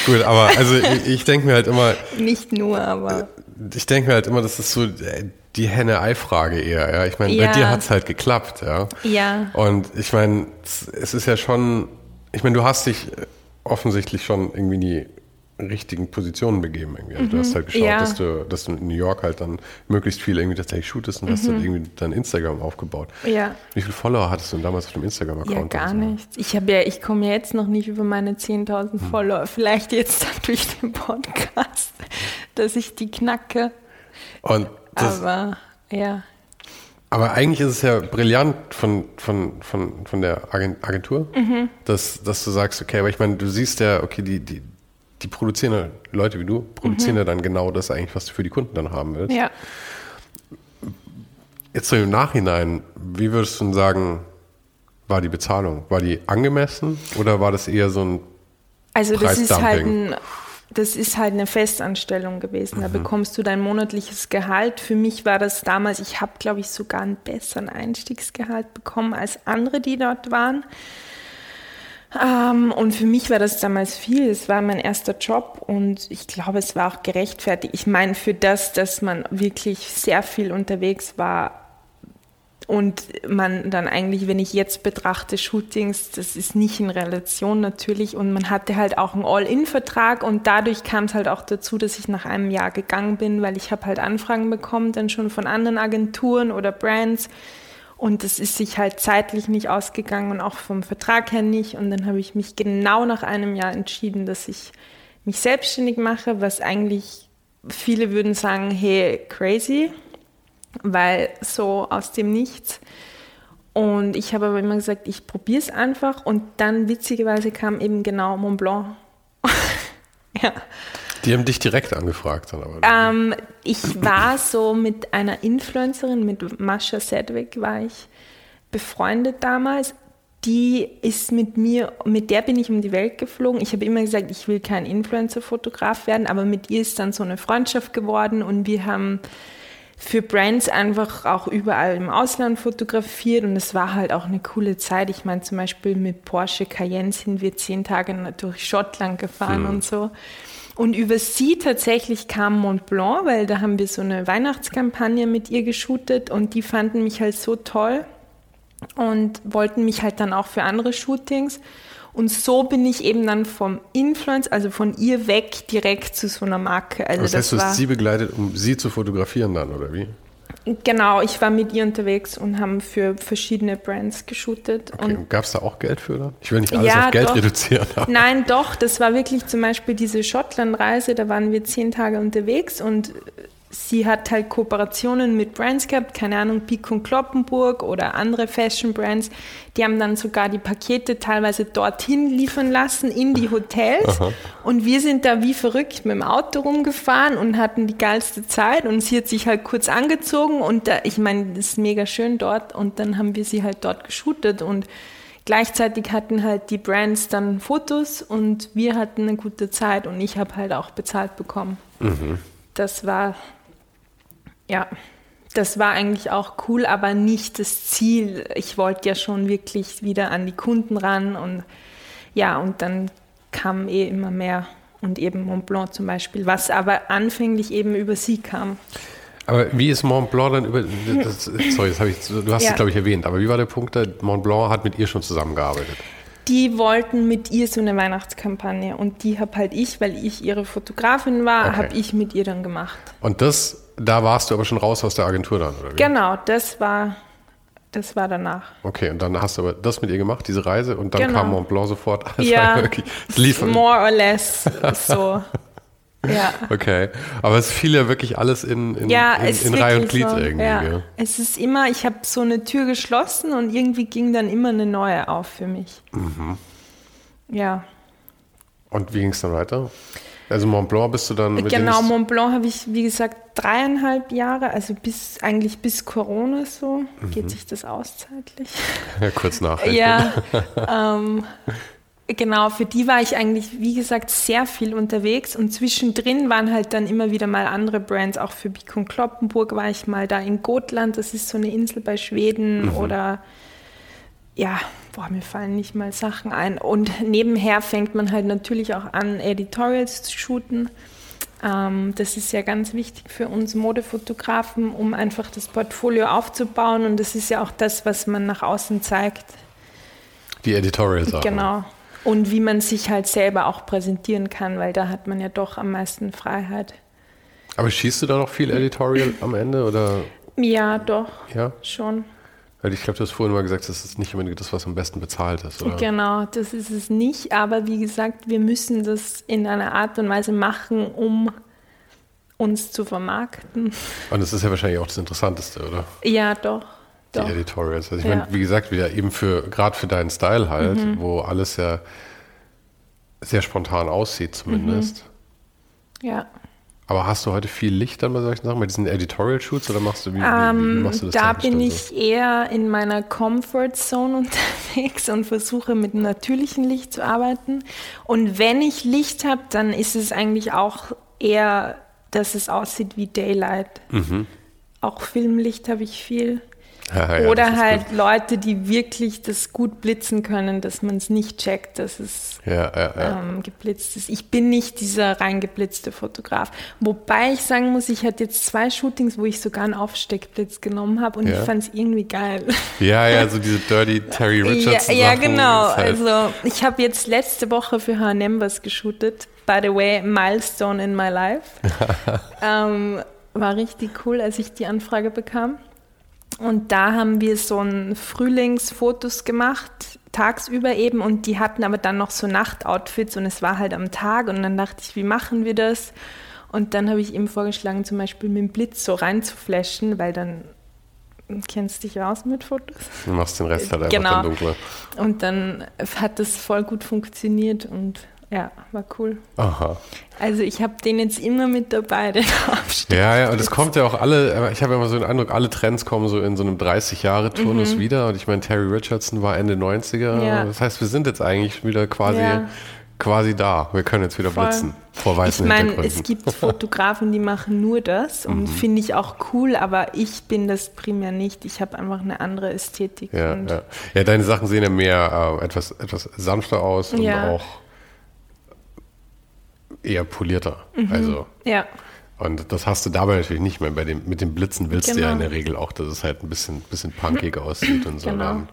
Gut, aber also ich, ich denke mir halt immer. Nicht nur, aber ich denke halt immer, das ist so äh, die Henne-Ei-Frage eher. Ja? Ich meine, ja. bei dir hat es halt geklappt. Ja. ja. Und ich meine, es ist ja schon, ich meine, du hast dich offensichtlich schon irgendwie in die richtigen Positionen begeben. Irgendwie. Also mhm. Du hast halt geschaut, ja. dass, du, dass du in New York halt dann möglichst viel irgendwie tatsächlich shootest und mhm. hast dann irgendwie dein Instagram aufgebaut. Ja. Wie viele Follower hattest du denn damals auf dem Instagram-Account? Ja, gar so? nichts. Ich habe ja, ich komme jetzt noch nicht über meine 10.000 hm. Follower. Vielleicht jetzt [laughs] durch den Podcast dass ich die knacke. Und aber ja. Aber eigentlich ist es ja brillant von, von, von, von der Agentur, mhm. dass, dass du sagst, okay, aber ich meine, du siehst ja, okay, die, die, die produzieren, Leute wie du, produzieren mhm. ja dann genau das eigentlich, was du für die Kunden dann haben willst. Ja. Jetzt so im Nachhinein, wie würdest du denn sagen, war die Bezahlung? War die angemessen oder war das eher so ein Also das ist halt ein das ist halt eine Festanstellung gewesen. Da mhm. bekommst du dein monatliches Gehalt. Für mich war das damals, ich habe, glaube ich, sogar einen besseren Einstiegsgehalt bekommen als andere, die dort waren. Ähm, und für mich war das damals viel. Es war mein erster Job und ich glaube, es war auch gerechtfertigt. Ich meine, für das, dass man wirklich sehr viel unterwegs war, und man dann eigentlich, wenn ich jetzt betrachte, Shootings, das ist nicht in Relation natürlich. Und man hatte halt auch einen All-In-Vertrag und dadurch kam es halt auch dazu, dass ich nach einem Jahr gegangen bin, weil ich habe halt Anfragen bekommen, dann schon von anderen Agenturen oder Brands. Und das ist sich halt zeitlich nicht ausgegangen und auch vom Vertrag her nicht. Und dann habe ich mich genau nach einem Jahr entschieden, dass ich mich selbstständig mache, was eigentlich viele würden sagen, hey, crazy weil so aus dem Nichts. Und ich habe aber immer gesagt, ich probiere es einfach. Und dann witzigerweise kam eben genau Mont Blanc. [laughs] ja. Die haben dich direkt angefragt. Dann aber. Ähm, ich war so mit einer Influencerin, mit Mascha Sedwick war ich befreundet damals. Die ist mit mir, mit der bin ich um die Welt geflogen. Ich habe immer gesagt, ich will kein Influencer-Fotograf werden, aber mit ihr ist dann so eine Freundschaft geworden und wir haben für Brands einfach auch überall im Ausland fotografiert und es war halt auch eine coole Zeit. Ich meine, zum Beispiel mit Porsche Cayenne sind wir zehn Tage durch Schottland gefahren mhm. und so. Und über sie tatsächlich kam Mont Blanc, weil da haben wir so eine Weihnachtskampagne mit ihr geshootet und die fanden mich halt so toll und wollten mich halt dann auch für andere Shootings. Und so bin ich eben dann vom Influence, also von ihr weg, direkt zu so einer Marke. Also das heißt, das du hast sie begleitet, um sie zu fotografieren dann, oder wie? Genau, ich war mit ihr unterwegs und haben für verschiedene Brands geshootet. Okay. Gab es da auch Geld für dann? Ich will nicht alles ja, auf Geld doch. reduzieren. Aber. Nein, doch, das war wirklich zum Beispiel diese Schottland-Reise, da waren wir zehn Tage unterwegs und sie hat halt Kooperationen mit Brands gehabt, keine Ahnung, Pico und Kloppenburg oder andere Fashion-Brands. Die haben dann sogar die Pakete teilweise dorthin liefern lassen, in die Hotels. Aha. Und wir sind da wie verrückt mit dem Auto rumgefahren und hatten die geilste Zeit. Und sie hat sich halt kurz angezogen und da, ich meine, das ist mega schön dort. Und dann haben wir sie halt dort geshootet und gleichzeitig hatten halt die Brands dann Fotos und wir hatten eine gute Zeit und ich habe halt auch bezahlt bekommen. Mhm. Das war ja, das war eigentlich auch cool, aber nicht das Ziel. Ich wollte ja schon wirklich wieder an die Kunden ran und ja, und dann kam eh immer mehr und eben Mont Blanc zum Beispiel, was aber anfänglich eben über sie kam. Aber wie ist Mont Blanc dann über. [laughs] Das, sorry, das ich, du hast ja. es, glaube ich, erwähnt, aber wie war der Punkt, da Mont Blanc hat mit ihr schon zusammengearbeitet? Die wollten mit ihr so eine Weihnachtskampagne und die habe halt ich, weil ich ihre Fotografin war, okay. habe ich mit ihr dann gemacht. Und das da warst du aber schon raus aus der Agentur dann, oder wie? Genau, das war, das war danach. Okay, und dann hast du aber das mit ihr gemacht, diese Reise, und dann genau. kam Mont Blanc sofort. [laughs] Das ja, wirklich, es lief [laughs] more or less so. [laughs] Ja. Okay. Aber es fiel ja wirklich alles in, in, ja, in, in Reihe und Glied so. irgendwie. Ja. ja. Es ist immer, ich habe so eine Tür geschlossen und irgendwie ging dann immer eine neue auf für mich. Mhm. Ja. Und wie ging es dann weiter? Also Mont Blanc bist du dann mit Genau, Mont Blanc habe ich, wie gesagt, dreieinhalb Jahre, also bis eigentlich bis Corona so. Mhm. Geht sich das aus zeitlich? Ja, kurz nach. ja. [laughs] ähm, genau, für die war ich eigentlich, wie gesagt, sehr viel unterwegs und zwischendrin waren halt dann immer wieder mal andere Brands. Auch für Bikon Kloppenburg war ich mal da in Gotland, das ist so eine Insel bei Schweden mhm. oder ja, boah, mir fallen nicht mal Sachen ein. Und nebenher fängt man halt natürlich auch an, Editorials zu shooten. Ähm, das ist ja ganz wichtig für uns Modefotografen, um einfach das Portfolio aufzubauen. Und das ist ja auch das, was man nach außen zeigt. Die Editorials auch. Genau. Und wie man sich halt selber auch präsentieren kann, weil da hat man ja doch am meisten Freiheit. Aber schießt du da noch viel Editorial am Ende? Oder? Ja, doch. Ja? Schon. Weil ich glaube, du hast vorhin mal gesagt, das ist nicht unbedingt das, was am besten bezahlt ist, oder? Genau, das ist es nicht. Aber wie gesagt, wir müssen das in einer Art und Weise machen, um uns zu vermarkten. Und das ist ja wahrscheinlich auch das Interessanteste, oder? Ja, doch. Die doch. Editorials. Also ich ja. meine, wie gesagt, wieder eben für, gerade für deinen Style halt, mhm. wo alles ja sehr spontan aussieht zumindest. Mhm. Ja. Aber hast du heute viel Licht dann bei solchen Sachen, bei diesen Editorial-Shoots oder machst du, wie, ähm, wie, machst du das? Da bin ich eher in meiner Comfort Zone [laughs] unterwegs und versuche mit natürlichem Licht zu arbeiten. Und wenn ich Licht habe, dann ist es eigentlich auch eher, dass es aussieht wie Daylight. Mhm. Auch Filmlicht habe ich viel. Ja, ja, Oder halt. Leute, die wirklich das gut blitzen können, dass man es nicht checkt, dass es ja, ähm, geblitzt ist. Ich bin nicht dieser reingeblitzte Fotograf. Wobei ich sagen muss, ich hatte jetzt zwei Shootings, wo ich sogar einen Aufsteckblitz genommen habe und ich fand es irgendwie geil. Ja, ja, so diese Dirty Terry [laughs] Richardson. Ja, ja genau. Halt also ich habe jetzt letzte Woche für H&M was geshootet. By the way, Milestone in my life. [laughs] ähm, war richtig cool, als ich die Anfrage bekam. Und da haben wir so ein Frühlingsfotos gemacht, tagsüber eben, und die hatten aber dann noch so Nachtoutfits und es war halt am Tag und dann dachte ich, wie machen wir das? Und dann habe ich ihm vorgeschlagen, zum Beispiel mit dem Blitz so reinzuflashen, weil dann kennst dich aus mit Fotos. Du machst den Rest halt einfach genau. dann dunkler. Und dann hat das voll gut funktioniert und ja, war cool. Aha. Also ich habe den jetzt immer mit dabei, den [laughs] Abstand. Ja, ja, und es kommt ja auch alle, ich habe immer so den Eindruck, alle Trends kommen so in so einem 30-Jahre-Turnus mhm. wieder. Und ich meine, Terry Richardson war Ende 90er. Ja. Das heißt, wir sind jetzt eigentlich wieder quasi ja. quasi da. Wir können jetzt wieder Voll. blitzen vor weißen Ich meine, es gibt [laughs] Fotografen, die machen nur das und mhm. finde ich auch cool, aber ich bin das primär nicht. Ich habe einfach eine andere Ästhetik. Ja, ja. ja, deine Sachen sehen ja mehr äh, etwas, etwas sanfter aus und ja. auch eher polierter. Mhm. Also. Ja. Und das hast du dabei natürlich nicht mehr. Bei dem, mit dem Blitzen willst genau. du ja in genau. der Regel auch, dass es halt ein bisschen, bisschen punkig [laughs] aussieht und so. Genau.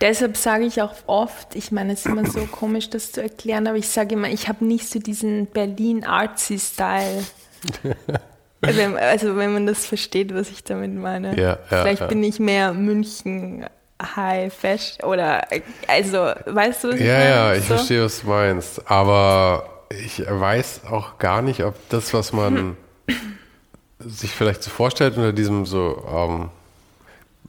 Deshalb sage ich auch oft, ich meine, es ist immer so [clears throat] komisch, das zu erklären, aber ich sage immer, ich habe nicht so diesen Berlin-Artsy-Style. [laughs] also, also, wenn man das versteht, was ich damit meine. Ja, ja, Vielleicht ja. bin ich mehr München High Fashion oder also weißt du was Ja, ja, ich so? verstehe, was du meinst. Aber ich weiß auch gar nicht, ob das, was man hm sich vielleicht so vorstellt unter diesem so ähm,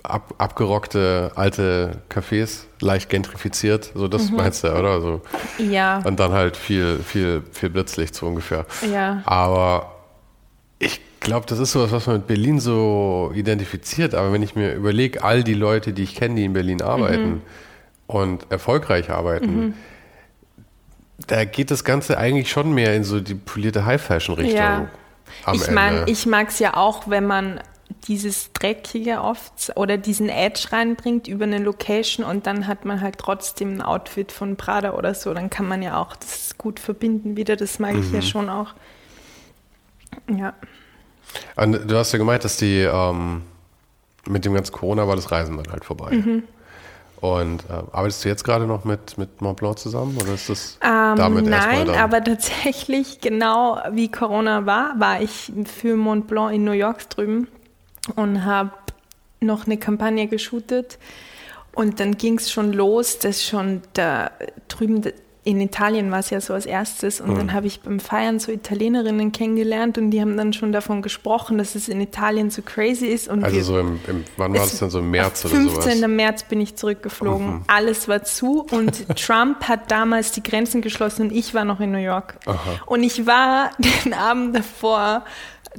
ab, abgerockte alte Cafés, leicht gentrifiziert, so das mhm. meinst du, oder? So. Ja. Und dann halt viel, viel, viel Blitzlicht so ungefähr. Ja. Aber ich glaube, das ist sowas, was man mit Berlin so identifiziert. Aber wenn ich mir überlege, all die Leute, die ich kenne, die in Berlin arbeiten mhm. und erfolgreich arbeiten, mhm. Da geht das Ganze eigentlich schon mehr in so die polierte High-Fashion-Richtung. Ja ich meine, ich mag es ja auch, wenn man dieses Dreckige oft oder diesen Edge reinbringt über eine Location und dann hat man halt trotzdem ein Outfit von Prada oder so. Dann kann man ja auch das gut verbinden wieder. Das mag mhm. ich ja mhm. schon auch. Ja. Und du hast ja gemeint, dass die ähm, mit dem ganzen Corona war das Reisen dann halt vorbei. Mhm. Und äh, arbeitest du jetzt gerade noch mit, mit Mont Blanc zusammen oder ist das ähm, damit Nein, aber tatsächlich genau wie Corona war, war ich für Mont Blanc in New York drüben und habe noch eine Kampagne geshootet. Und dann ging es schon los, dass schon da drüben in Italien war es ja so als erstes und mhm. dann habe ich beim Feiern so Italienerinnen kennengelernt und die haben dann schon davon gesprochen, dass es in Italien so crazy ist. Und also wir, so im, im wann war das denn so im März oder sowas? 15. März bin ich zurückgeflogen. Mhm. Alles war zu und [laughs] Trump hat damals die Grenzen geschlossen und ich war noch in New York. Aha. Und ich war [laughs] den Abend davor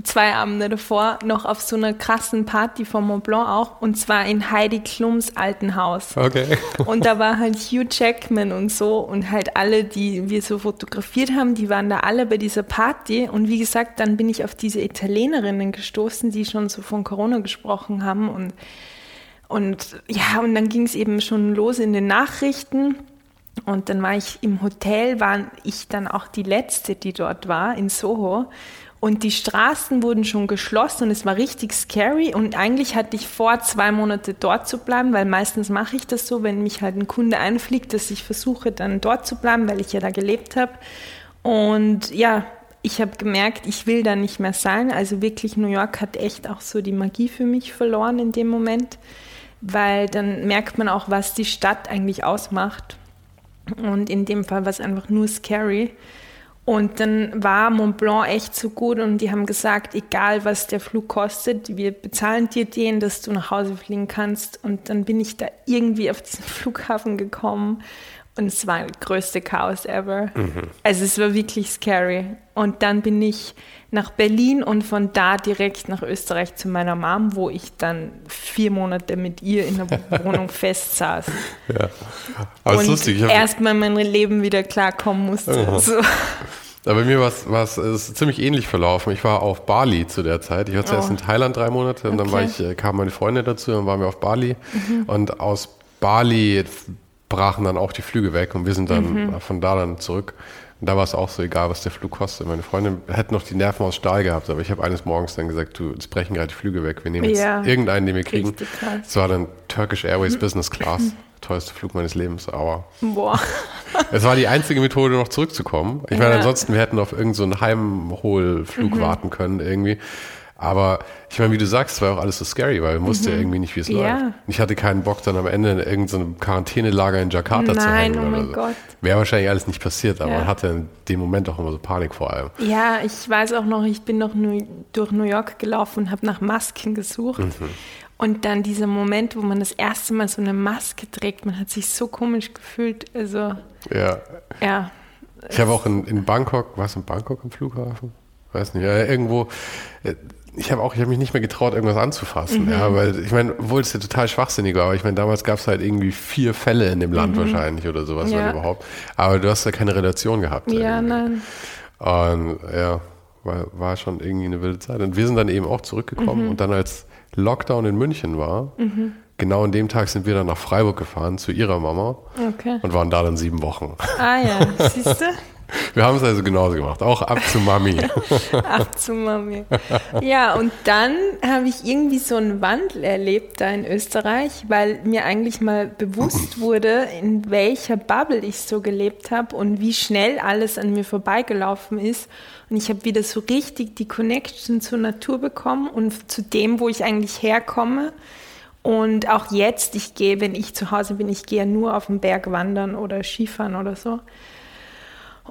zwei Abende davor noch auf so einer krassen Party von Mont Blanc auch und zwar in Heidi Klums alten Haus. Okay. Und da war halt Hugh Jackman und so und halt alle, die wir so fotografiert haben, die waren da alle bei dieser Party und wie gesagt, dann bin ich auf diese Italienerinnen gestoßen, die schon so von Corona gesprochen haben und und ja, und dann ging es eben schon los in den Nachrichten. Und dann war ich im Hotel, war ich dann auch die letzte, die dort war, in Soho. Und die Straßen wurden schon geschlossen und es war richtig scary. Und eigentlich hatte ich vor, zwei Monate dort zu bleiben, weil meistens mache ich das so, wenn mich halt ein Kunde einfliegt, dass ich versuche, dann dort zu bleiben, weil ich ja da gelebt habe. Und ja, ich habe gemerkt, ich will da nicht mehr sein. Also wirklich, New York hat echt auch so die Magie für mich verloren in dem Moment, weil dann merkt man auch, was die Stadt eigentlich ausmacht. Und in dem Fall war es einfach nur scary. Und dann war Mont Blanc echt so gut und die haben gesagt, egal was der Flug kostet, wir bezahlen dir den, dass du nach Hause fliegen kannst. Und dann bin ich da irgendwie auf diesen [laughs] Flughafen gekommen und es war das größte Chaos ever. Mhm. Also es war wirklich scary. Und dann bin ich nach Berlin und von da direkt nach Österreich zu meiner Mom, wo ich dann vier Monate mit ihr in der [laughs] Wohnung fest saß. Ja. Aber und lustig. erstmal mein Leben wieder klarkommen musste. [laughs] So. Aber bei mir war es ziemlich ähnlich verlaufen. Ich war auf Bali zu der Zeit. Ich war zuerst oh. in Thailand drei Monate und okay. dann war ich, äh, kam meine Freundin dazu und waren wir auf Bali. Mhm. Und aus Bali brachen dann auch die Flüge weg und wir sind dann mhm. von da dann zurück. Und da war es auch so egal, was der Flug kostet. Meine Freundin hätte noch die Nerven aus Stahl gehabt, aber ich habe eines Morgens dann gesagt, du, es brechen gerade die Flüge weg. Wir nehmen jetzt ja. irgendeinen, den wir kriegen. Es war dann Turkish Airways Business Class. [laughs] Teuerste Flug meines Lebens, aber. Boah. Es war die einzige Methode, noch zurückzukommen. Ich meine, ansonsten, wir hätten auf irgendeinen so Heimholflug mhm. warten können irgendwie. Aber ich meine, wie du sagst, es war auch alles so scary, weil wussten mhm. ja irgendwie nicht, wie es ja. läuft. Ich hatte keinen Bock, dann am Ende in irgendeinem Quarantänelager in Jakarta Nein, zu hängen. Nein, oh mein so. Gott. Wäre wahrscheinlich alles nicht passiert, aber ja. man hatte in dem Moment auch immer so Panik vor allem. Ja, ich weiß auch noch, ich bin noch durch New York gelaufen und habe nach Masken gesucht. Mhm. Und dann dieser Moment, wo man das erste Mal so eine Maske trägt, man hat sich so komisch gefühlt. Also, ja. Ja. Ich habe auch in, in Bangkok, was in Bangkok am Flughafen? Weiß nicht, ja, irgendwo äh, ich habe auch, ich habe mich nicht mehr getraut, irgendwas anzufassen, mhm. ja, weil ich meine, obwohl es ja total schwachsinnig war, aber ich meine, damals gab es halt irgendwie vier Fälle in dem Land mhm. wahrscheinlich oder sowas, ja. überhaupt. Aber du hast ja keine Relation gehabt. Ja, irgendwie. nein. Und ja, war, war schon irgendwie eine wilde Zeit. Und wir sind dann eben auch zurückgekommen mhm. und dann als Lockdown in München war, mhm. genau an dem Tag sind wir dann nach Freiburg gefahren zu ihrer Mama okay. und waren da dann sieben Wochen. Ah ja, [laughs] siehst du? Wir haben es also genauso gemacht, auch ab zu Mami. [laughs] ab zu Mami. Ja, und dann habe ich irgendwie so einen Wandel erlebt da in Österreich, weil mir eigentlich mal bewusst [laughs] wurde, in welcher Bubble ich so gelebt habe und wie schnell alles an mir vorbeigelaufen ist. Und ich habe wieder so richtig die Connection zur Natur bekommen und zu dem, wo ich eigentlich herkomme. Und auch jetzt, ich gehe, wenn ich zu Hause bin, ich gehe nur auf den Berg wandern oder Skifahren oder so.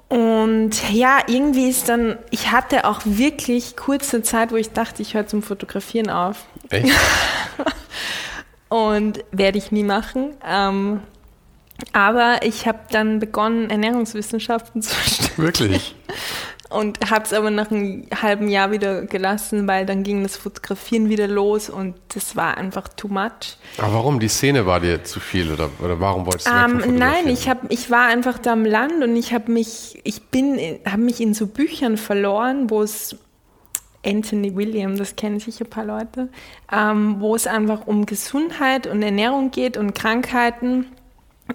Und ja, irgendwie ist dann, ich hatte auch wirklich kurze Zeit, wo ich dachte, ich höre zum Fotografieren auf. Echt? [laughs] und werde ich nie machen. Ähm, aber ich habe dann begonnen, Ernährungswissenschaften zu [laughs] studieren. Wirklich? Und habe es aber nach einem halben Jahr wieder gelassen, weil dann ging das Fotografieren wieder los und das war einfach too much. Aber warum? Die Szene war dir zu viel oder, oder warum wolltest du um, ähm, Nein, ich, hab, ich war einfach da am Land und ich habe mich, ich bin, habe mich in so Büchern verloren, wo es Anthony William, das kennen sicher ein paar Leute, ähm, wo es einfach um Gesundheit und Ernährung geht und Krankheiten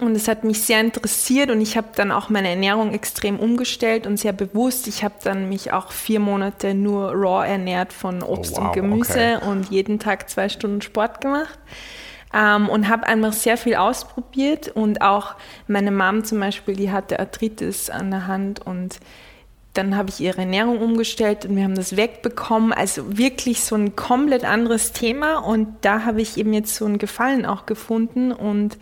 und es hat mich sehr interessiert und ich habe dann auch meine Ernährung extrem umgestellt und sehr bewusst. Ich habe dann mich auch vier Monate nur raw ernährt von oh, Obst oh, wow, und Gemüse okay. und jeden Tag zwei Stunden Sport gemacht. Ähm, und habe einfach sehr viel ausprobiert und auch meine Mom zum Beispiel, die hatte Arthritis an der Hand und dann habe ich ihre Ernährung umgestellt und wir haben das wegbekommen. Also wirklich so ein komplett anderes Thema und da habe ich eben jetzt so einen Gefallen auch gefunden und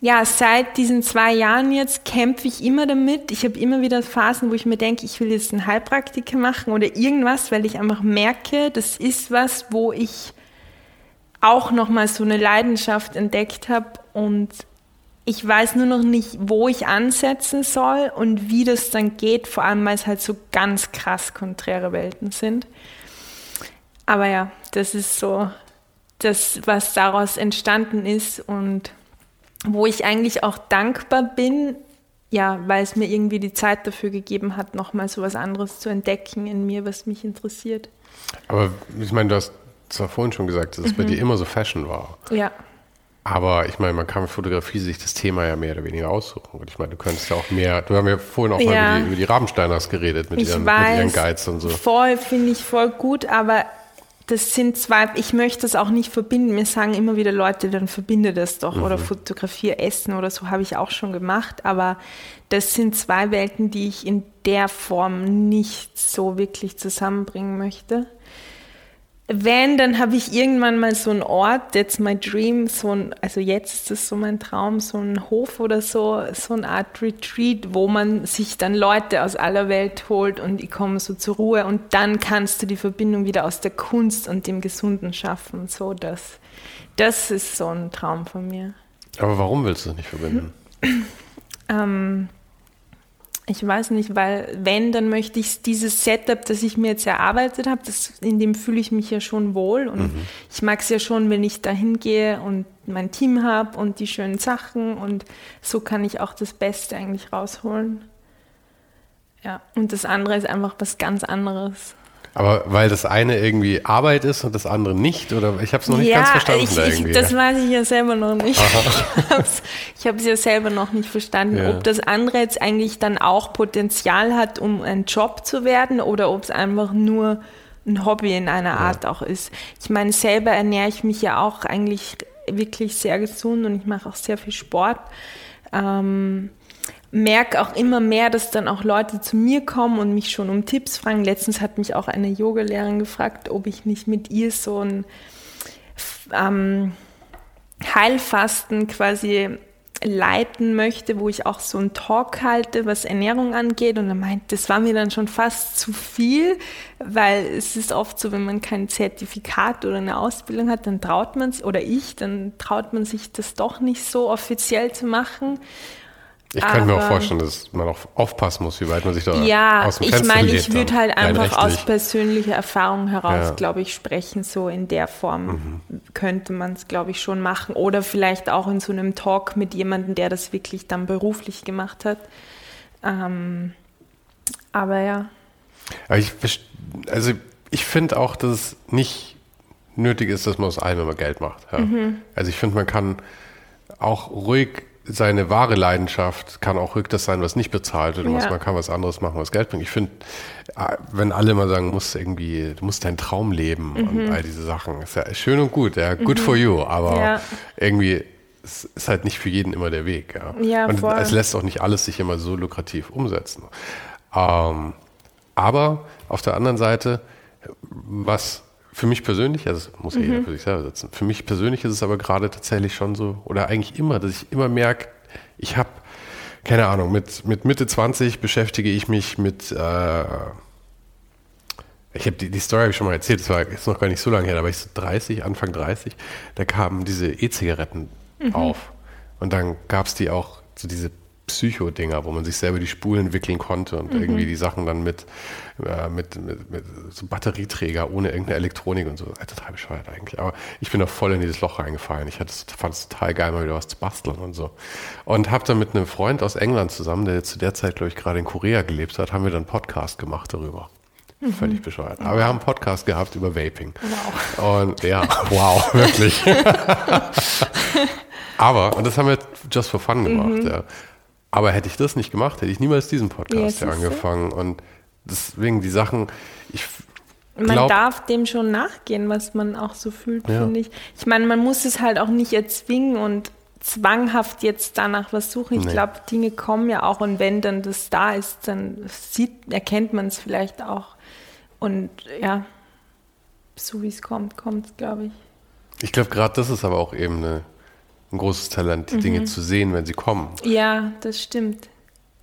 ja, seit diesen zwei Jahren jetzt kämpfe ich immer damit. Ich habe immer wieder Phasen, wo ich mir denke, ich will jetzt ein Heilpraktiker machen oder irgendwas, weil ich einfach merke, das ist was, wo ich auch nochmal so eine Leidenschaft entdeckt habe und ich weiß nur noch nicht, wo ich ansetzen soll und wie das dann geht, vor allem weil es halt so ganz krass konträre Welten sind. Aber ja, das ist so das, was daraus entstanden ist und wo ich eigentlich auch dankbar bin, ja, weil es mir irgendwie die Zeit dafür gegeben hat, nochmal so was anderes zu entdecken in mir, was mich interessiert. Aber ich meine, du hast zwar vorhin schon gesagt, dass es bei mhm. dir immer so Fashion war. Ja. Aber ich meine, man kann mit Fotografie sich das Thema ja mehr oder weniger aussuchen. Und ich meine, du könntest ja auch mehr, du haben ja vorhin auch ja. mal über die, über die Rabensteiners geredet mit ihren, weiß, mit ihren Guides und so. Voll, finde ich voll gut, aber das sind zwei, ich möchte das auch nicht verbinden. Mir sagen immer wieder Leute, dann verbinde das doch mhm. oder fotografiere Essen oder so habe ich auch schon gemacht. Aber das sind zwei Welten, die ich in der Form nicht so wirklich zusammenbringen möchte. Wenn, dann habe ich irgendwann mal so einen Ort, that's my dream, so ein, also jetzt ist das so mein Traum, so ein Hof oder so, so eine Art Retreat, wo man sich dann Leute aus aller Welt holt und die kommen so zur Ruhe und dann kannst du die Verbindung wieder aus der Kunst und dem Gesunden schaffen. So das, das ist so ein Traum von mir. Aber warum willst du das nicht verbinden? ähm, ich weiß nicht, weil wenn, dann möchte ich dieses Setup, das ich mir jetzt erarbeitet habe, das, in dem fühle ich mich ja schon wohl. Und mhm. ich mag es ja schon, wenn ich da hingehe und mein Team habe und die schönen Sachen. Und so kann ich auch das Beste eigentlich rausholen. Ja, und das andere ist einfach was ganz anderes. Aber weil das eine irgendwie Arbeit ist und das andere nicht? Oder ich habe es noch nicht ja, ganz verstanden. Ich, da irgendwie. das weiß ich ja selber noch nicht. Aha. [laughs] Ich habe es ja selber noch nicht verstanden, ja. ob das andere jetzt eigentlich dann auch Potenzial hat, um ein Job zu werden oder ob es einfach nur ein Hobby in einer Art ja. auch ist. Ich meine, selber ernähre ich mich ja auch eigentlich wirklich sehr gesund und ich mache auch sehr viel Sport. Ähm, merke auch immer mehr, dass dann auch Leute zu mir kommen und mich schon um Tipps fragen. Letztens hat mich auch eine Yogalehrerin gefragt, ob ich nicht mit ihr so ein ähm, Heilfasten quasi leiten möchte, wo ich auch so einen Talk halte, was Ernährung angeht. Und er meint, das war mir dann schon fast zu viel, weil es ist oft so, wenn man kein Zertifikat oder eine Ausbildung hat, dann traut man es, oder ich, dann traut man sich das doch nicht so offiziell zu machen. Ich kann mir auch vorstellen, dass man auch aufpassen muss, wie weit man sich da ja, aus dem Fenster Ja, ich meine, ich würde halt einfach aus persönlicher Erfahrung heraus, ja. glaube ich, sprechen. So in der Form mhm. könnte man es, glaube ich, schon machen. Oder vielleicht auch in so einem Talk mit jemandem, der das wirklich dann beruflich gemacht hat. Ähm, aber ja. Aber ich, also ich finde auch, dass es nicht nötig ist, dass man aus allem immer Geld macht. Ja. Mhm. Also ich finde, man kann auch ruhig seine wahre Leidenschaft kann auch ruhig das sein, was nicht bezahlt wird. Ja. Man kann was anderes machen, was Geld bringt. Ich finde, äh, wenn alle mal sagen, du musst irgendwie, du musst deinen Traum leben mhm. und all diese Sachen, ist ja schön und gut, ja, good mhm. for you, aber ja. irgendwie ist halt nicht für jeden immer der Weg. Ja. ja und voll. es lässt auch nicht alles sich immer so lukrativ umsetzen. Ähm, aber auf der anderen Seite, was für mich persönlich, also muss ja mhm. jeder für sich selber setzen, für mich persönlich ist es aber gerade tatsächlich schon so, oder eigentlich immer, dass ich immer merke, ich habe, keine Ahnung, mit, mit Mitte 20 beschäftige ich mich mit, äh, ich habe die, die Story habe ich schon mal erzählt, das war jetzt noch gar nicht so lange her, da war ich so 30, Anfang 30, da kamen diese E-Zigaretten mhm. auf. Und dann gab es die auch, so diese Psycho-Dinger, wo man sich selber die Spulen wickeln konnte und mhm. irgendwie die Sachen dann mit, äh, mit, mit, mit, so Batterieträger ohne irgendeine Elektronik und so. Äh, total bescheuert eigentlich. Aber ich bin da voll in dieses Loch reingefallen. Ich fand es total geil, mal wieder was zu basteln und so. Und habe dann mit einem Freund aus England zusammen, der zu der Zeit, glaube ich, gerade in Korea gelebt hat, haben wir dann einen Podcast gemacht darüber. Mhm. Völlig bescheuert. Aber wir haben einen Podcast gehabt über Vaping. Wow. Und ja, wow, [laughs] wirklich. [laughs] Aber, und das haben wir just for fun gemacht, mhm. ja. Aber hätte ich das nicht gemacht, hätte ich niemals diesen Podcast ja, hier angefangen. Und deswegen die Sachen, ich man glaub, darf dem schon nachgehen, was man auch so fühlt, ja. finde ich. Ich meine, man muss es halt auch nicht erzwingen und zwanghaft jetzt danach was suchen. Ich nee. glaube, Dinge kommen ja auch und wenn dann das da ist, dann sieht, erkennt man es vielleicht auch. Und ja, so wie es kommt, kommt es, glaube ich. Ich glaube, gerade das ist aber auch eben eine ein großes Talent, die mhm. Dinge zu sehen, wenn sie kommen. Ja, das stimmt.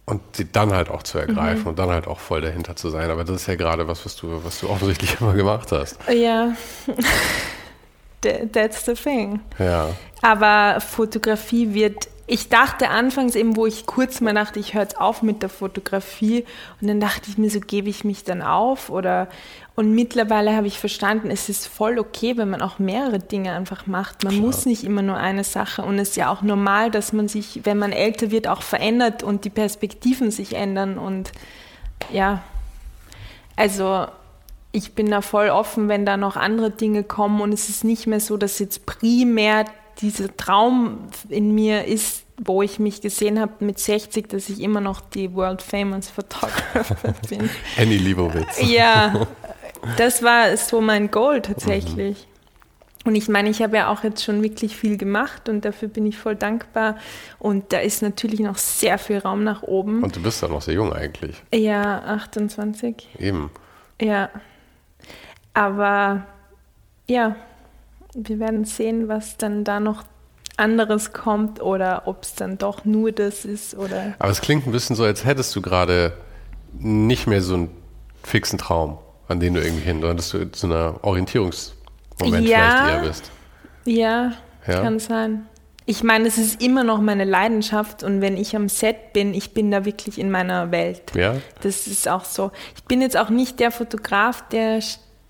Und sie dann halt auch zu ergreifen mhm. und dann halt auch voll dahinter zu sein. Aber das ist ja gerade was, was du, was du [laughs] offensichtlich immer gemacht hast. Ja. [laughs] That's the thing. Ja. Aber Fotografie wird ich dachte anfangs eben, wo ich kurz mal dachte, ich höre jetzt auf mit der Fotografie. Und dann dachte ich mir, so gebe ich mich dann auf? Oder und mittlerweile habe ich verstanden, es ist voll okay, wenn man auch mehrere Dinge einfach macht. Man Klar. muss nicht immer nur eine Sache. Und es ist ja auch normal, dass man sich, wenn man älter wird, auch verändert und die Perspektiven sich ändern. Und ja, also ich bin da voll offen, wenn da noch andere Dinge kommen. Und es ist nicht mehr so, dass jetzt primär dieser Traum in mir ist, wo ich mich gesehen habe mit 60, dass ich immer noch die World Famous Photographer [laughs] bin. Annie Liebowitz. Ja, [laughs] das war so mein Goal tatsächlich. Mhm. Und ich meine, ich habe ja auch jetzt schon wirklich viel gemacht und dafür bin ich voll dankbar. Und da ist natürlich noch sehr viel Raum nach oben. Und du bist ja noch sehr jung eigentlich. Ja, 28. Eben. Ja. Aber ja, wir werden sehen, was dann da noch anderes kommt oder ob es dann doch nur das ist oder. Aber es klingt ein bisschen so, als hättest du gerade nicht mehr so einen fixen Traum, an den du irgendwie hin, sondern dass du zu einer Orientierungsmoment ja, vielleicht eher bist. Ja, ja, kann sein. Ich meine, es ist immer noch meine Leidenschaft und wenn ich am Set bin, ich bin da wirklich in meiner Welt. Ja. Das ist auch so. Ich bin jetzt auch nicht der Fotograf, der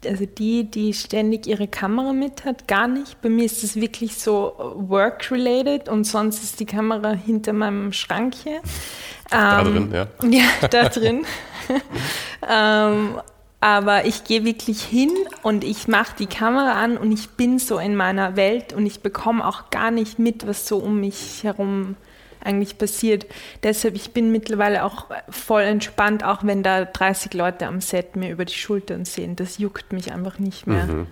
also die, die ständig ihre Kamera mit hat, gar nicht. Bei mir ist es wirklich so work-related und sonst ist die Kamera hinter meinem Schrank hier. Da ähm, drin, ja. [laughs] Ja, da drin. [laughs] ähm, aber ich gehe wirklich hin und ich mache die Kamera an und ich bin so in meiner Welt und ich bekomme auch gar nicht mit, was so um mich herum passiert eigentlich passiert. Deshalb, ich bin mittlerweile auch voll entspannt, auch wenn da 30 Leute am Set mir über die Schultern sehen. Das juckt mich einfach nicht mehr. Mhm.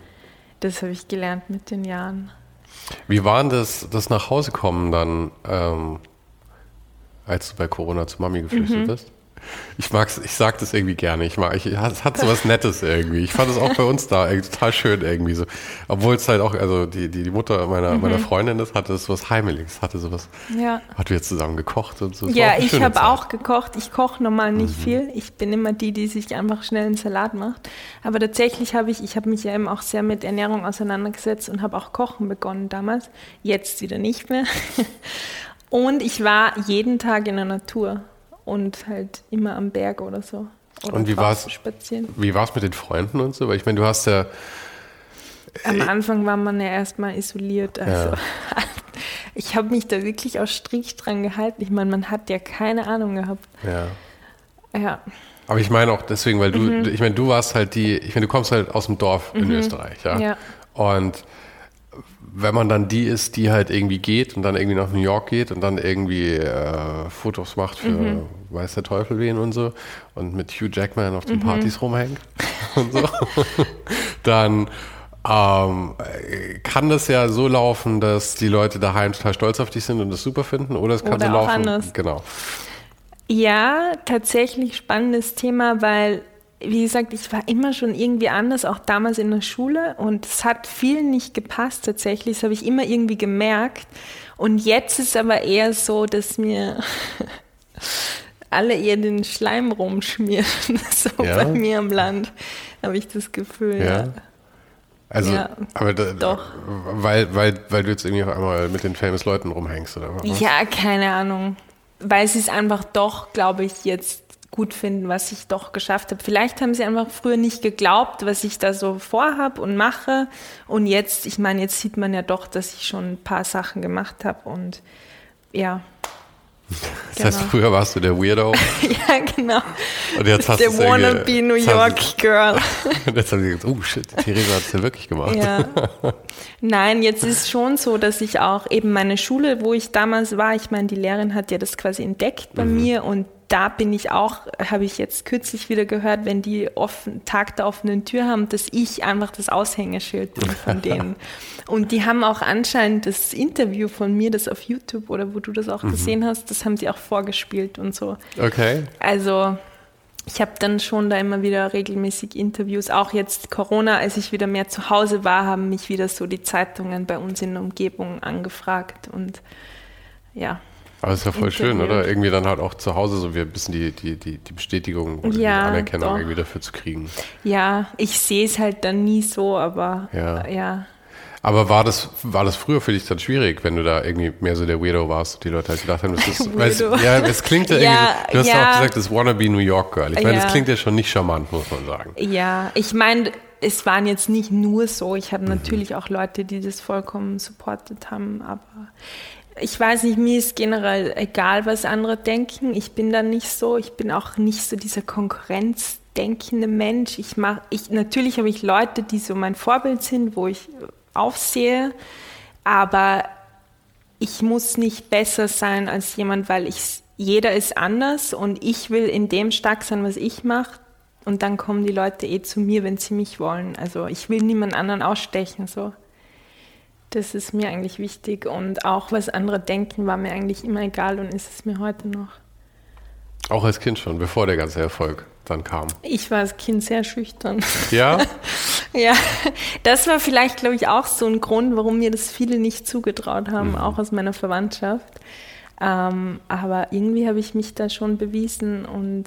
Das habe ich gelernt mit den Jahren. Wie war denn das, das nach Hause kommen dann, ähm, als du bei Corona zu Mami geflüchtet mhm. bist? Ich mag's, ich sag das irgendwie gerne. Ich mag, ich, es hat so was Nettes irgendwie. Ich fand es auch bei uns da total schön irgendwie so. Obwohl es halt auch, also die, die, die Mutter meiner, mhm. meiner Freundin ist, hatte so was Heimeliges, hatte so was. Ja. Hat wir zusammen gekocht und so. Ja, ich habe auch gekocht. Ich koche normal nicht mhm. viel. Ich bin immer die, die sich einfach schnell einen Salat macht. Aber tatsächlich habe ich, ich habe mich ja eben auch sehr mit Ernährung auseinandergesetzt und habe auch Kochen begonnen damals. Jetzt wieder nicht mehr. [laughs] Und ich war jeden Tag in der Natur und halt immer am Berg oder so. Oder und wie war es wie war's mit den Freunden und so? Weil ich meine, du hast ja. Am Anfang war man ja erstmal isoliert. Also ja. [laughs] ich habe mich da wirklich auch strikt dran gehalten. Ich meine, man hat ja keine Ahnung gehabt. Ja. Ja. Aber ich meine auch deswegen, weil du, mhm. ich meine, du warst halt die, ich meine, du kommst halt aus dem Dorf in mhm. Österreich, ja. ja. Und wenn man dann die ist, die halt irgendwie geht und dann irgendwie nach New York geht und dann irgendwie äh, Fotos macht für mhm. weiß der Teufel wen und so und mit Hugh Jackman auf den mhm. Partys rumhängt [laughs] und so, [laughs] dann ähm, kann das ja so laufen, dass die Leute daheim total stolz auf dich sind und das super finden oder es kann oder so laufen. Anders. Genau. Ja, tatsächlich spannendes Thema, weil wie gesagt, ich war immer schon irgendwie anders, auch damals in der Schule und es hat viel nicht gepasst tatsächlich, das habe ich immer irgendwie gemerkt und jetzt ist aber eher so, dass mir [laughs] alle eher den Schleim rumschmieren, [laughs] so ja. bei mir im Land, habe ich das Gefühl. Ja. ja. Also, ja, aber da, doch. Weil, weil, weil du jetzt irgendwie auf einmal mit den famous Leuten rumhängst, oder was? Ja, keine Ahnung. Weil es einfach doch, glaube ich, jetzt gut finden, was ich doch geschafft habe. Vielleicht haben sie einfach früher nicht geglaubt, was ich da so vorhab und mache. Und jetzt, ich meine, jetzt sieht man ja doch, dass ich schon ein paar Sachen gemacht habe und ja. Das genau. heißt, früher warst du der Weirdo. [laughs] ja, genau. Und jetzt hast der wannabe New York Girl. [laughs] Und jetzt haben sie gesagt, oh shit, Theresa hat es ja wirklich gemacht. Ja. [laughs] Nein, jetzt ist schon so, dass ich auch eben meine Schule, wo ich damals war, ich meine, die Lehrerin hat ja das quasi entdeckt bei mhm. mir und da bin ich auch, habe ich jetzt kürzlich wieder gehört, wenn die offen, Tag der offenen Tür haben, dass ich einfach das Aushängeschild bin von [laughs] denen. Und die haben auch anscheinend das Interview von mir, das auf YouTube oder wo du das auch mhm. gesehen hast, das haben sie auch vorgespielt und so. Okay. Also ich habe dann schon da immer wieder regelmäßig Interviews. Auch jetzt Corona, als ich wieder mehr zu Hause war, haben mich wieder so die Zeitungen bei uns in der Umgebung angefragt und ja. Aber ist ja voll schön, oder? Irgendwie dann halt auch zu Hause so ein bisschen die, die, die, die Bestätigung oder ja, die Anerkennung doch. irgendwie dafür zu kriegen. Ja, ich sehe es halt dann nie so, aber ja. ja. Aber war das, war das früher für dich dann schwierig, wenn du da irgendwie mehr so der Weirdo warst? Die Leute halt gedacht haben, das [laughs] ist, weil es, ja, es klingt ja, ja irgendwie, du hast ja. auch gesagt, das Wannabe New York Girl. Ich meine, das klingt ja schon nicht charmant, muss man sagen. Ja, ich meine, es waren jetzt nicht nur so. Ich hatte mhm. natürlich auch Leute, die das vollkommen supportet haben, aber ich weiß nicht, mir ist generell egal, was andere denken. Ich bin da nicht so. Ich bin auch nicht so dieser konkurrenzdenkende Mensch. Ich mach, ich, natürlich habe ich Leute, die so mein Vorbild sind, wo ich aufsehe, aber ich muss nicht besser sein als jemand, weil ich, jeder ist anders und ich will in dem stark sein, was ich mache. Und dann kommen die Leute eh zu mir, wenn sie mich wollen. Also ich will niemand anderen ausstechen, so. Das ist mir eigentlich wichtig und auch was andere denken, war mir eigentlich immer egal und ist es mir heute noch. Auch als Kind schon, bevor der ganze Erfolg dann kam. Ich war als Kind sehr schüchtern. Ja? [laughs] ja, das war vielleicht, glaube ich, auch so ein Grund, warum mir das viele nicht zugetraut haben, mhm. auch aus meiner Verwandtschaft. Ähm, aber irgendwie habe ich mich da schon bewiesen und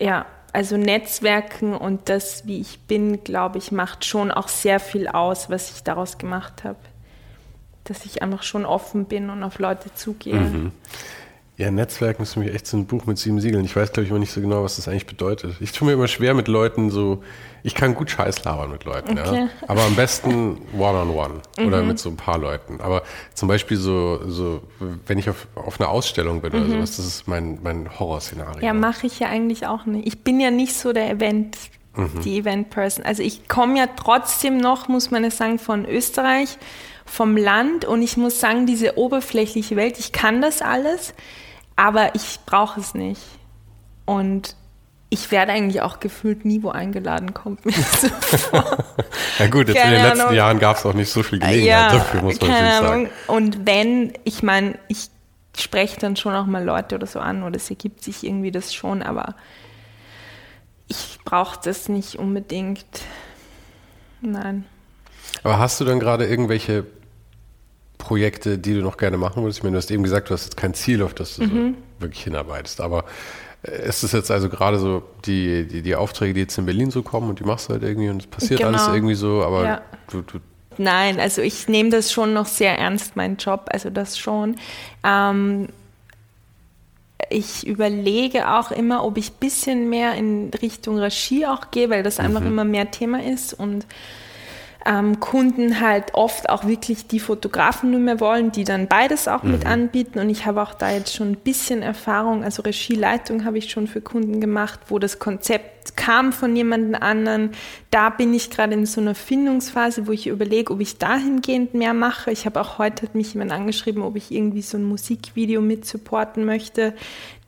ja, also Netzwerken und das, wie ich bin, glaube ich, macht schon auch sehr viel aus, was ich daraus gemacht habe. Dass ich einfach schon offen bin und auf Leute zugehe. Mhm. Ja, Netzwerken ist für mich echt so ein Buch mit sieben Siegeln. Ich weiß, glaube ich, immer nicht so genau, was das eigentlich bedeutet. Ich tue mir immer schwer mit Leuten so, ich kann gut Scheiß labern mit Leuten, okay. ja. Aber am besten one-on-one -on [laughs] -one oder mhm. mit so ein paar Leuten. Aber zum Beispiel so, so wenn ich auf, auf einer Ausstellung bin mhm. oder sowas, das ist mein, mein Horrorszenario. Ja, mache ich ja eigentlich auch nicht. Ich bin ja nicht so der Event, mhm. die Event-Person. Also ich komme ja trotzdem noch, muss man ja sagen, von Österreich, vom Land und ich muss sagen, diese oberflächliche Welt, ich kann das alles aber ich brauche es nicht. Und ich werde eigentlich auch gefühlt nie wo eingeladen, kommt mir so vor. ja gut, jetzt keine in den letzten Ahnung. Jahren gab es auch nicht so viel Gelegenheit ja, dafür, muss man keine Ahnung. sagen. Und wenn, ich meine, ich spreche dann schon auch mal Leute oder so an oder es ergibt sich irgendwie das schon, aber ich brauche das nicht unbedingt. Nein. Aber hast du dann gerade irgendwelche Projekte, die du noch gerne machen würdest? Ich meine, du hast eben gesagt, du hast jetzt kein Ziel, auf das du mhm. so wirklich hinarbeitest. Aber äh, ist es jetzt also gerade so die, die, die, Aufträge, die jetzt in Berlin so kommen und die machst du halt irgendwie und es passiert genau. alles irgendwie so, aber ja. du, du nein. Also ich nehme das schon noch sehr ernst, mein Job, also das schon. Ähm, ich überlege auch immer, ob ich ein bisschen mehr in Richtung Regie auch gehe, weil das einfach mhm. immer mehr Thema ist und ähm, Kunden halt oft auch wirklich die Fotografen nur mehr wollen, die dann beides auch mhm. mit anbieten. Und ich habe auch da jetzt schon ein bisschen Erfahrung, also Regieleitung habe ich schon für Kunden gemacht, wo das Konzept kam von jemand anderen. Da bin ich gerade in so einer Findungsphase, wo ich überlege, ob ich dahingehend mehr mache. Ich habe auch heute hat mich jemand angeschrieben, ob ich irgendwie so ein Musikvideo mit supporten möchte.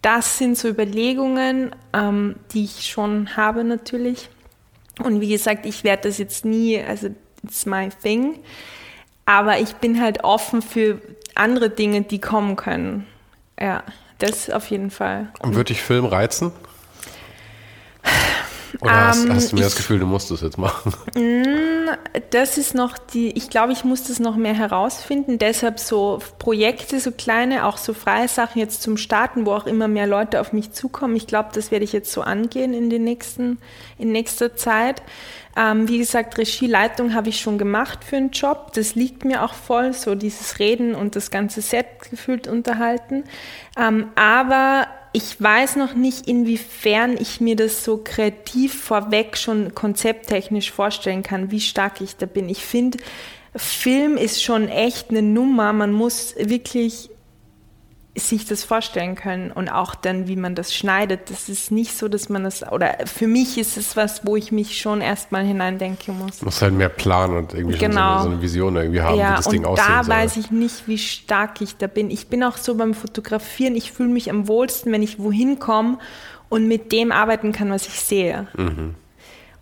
Das sind so Überlegungen, ähm, die ich schon habe natürlich. Und wie gesagt, ich werde das jetzt nie, also it's my thing. Aber ich bin halt offen für andere Dinge, die kommen können. Ja, das auf jeden Fall. Und würde dich Film reizen? Oder hast, ähm, hast, du mir ich, das Gefühl, du musst es jetzt machen? Mm, das ist noch die, ich glaube, ich muss das noch mehr herausfinden. Deshalb so Projekte, so kleine, auch so freie Sachen jetzt zum Starten, wo auch immer mehr Leute auf mich zukommen. Ich glaube, das werde ich jetzt so angehen in den nächsten, in nächster Zeit. Ähm, wie gesagt, Regieleitung habe ich schon gemacht für einen Job. Das liegt mir auch voll, so dieses Reden und das ganze Set gefühlt unterhalten. Ähm, aber ich weiß noch nicht, inwiefern ich mir das so kreativ vorweg schon konzepttechnisch vorstellen kann, wie stark ich da bin. Ich finde, Film ist schon echt eine Nummer. Man muss wirklich sich das vorstellen können und auch dann, wie man das schneidet. Das ist nicht so, dass man das, oder für mich ist es was, wo ich mich schon erstmal hineindenken muss. Du musst halt mehr planen und irgendwie genau. so eine, genau. so eine, Vision irgendwie haben, ja, wie das Ding aussieht. Da weiß ich nicht, wie stark ich da bin. Ich bin auch so beim Fotografieren, ich fühle mich am wohlsten, wenn ich wohin komme und mit dem arbeiten kann, was ich sehe. Mhm.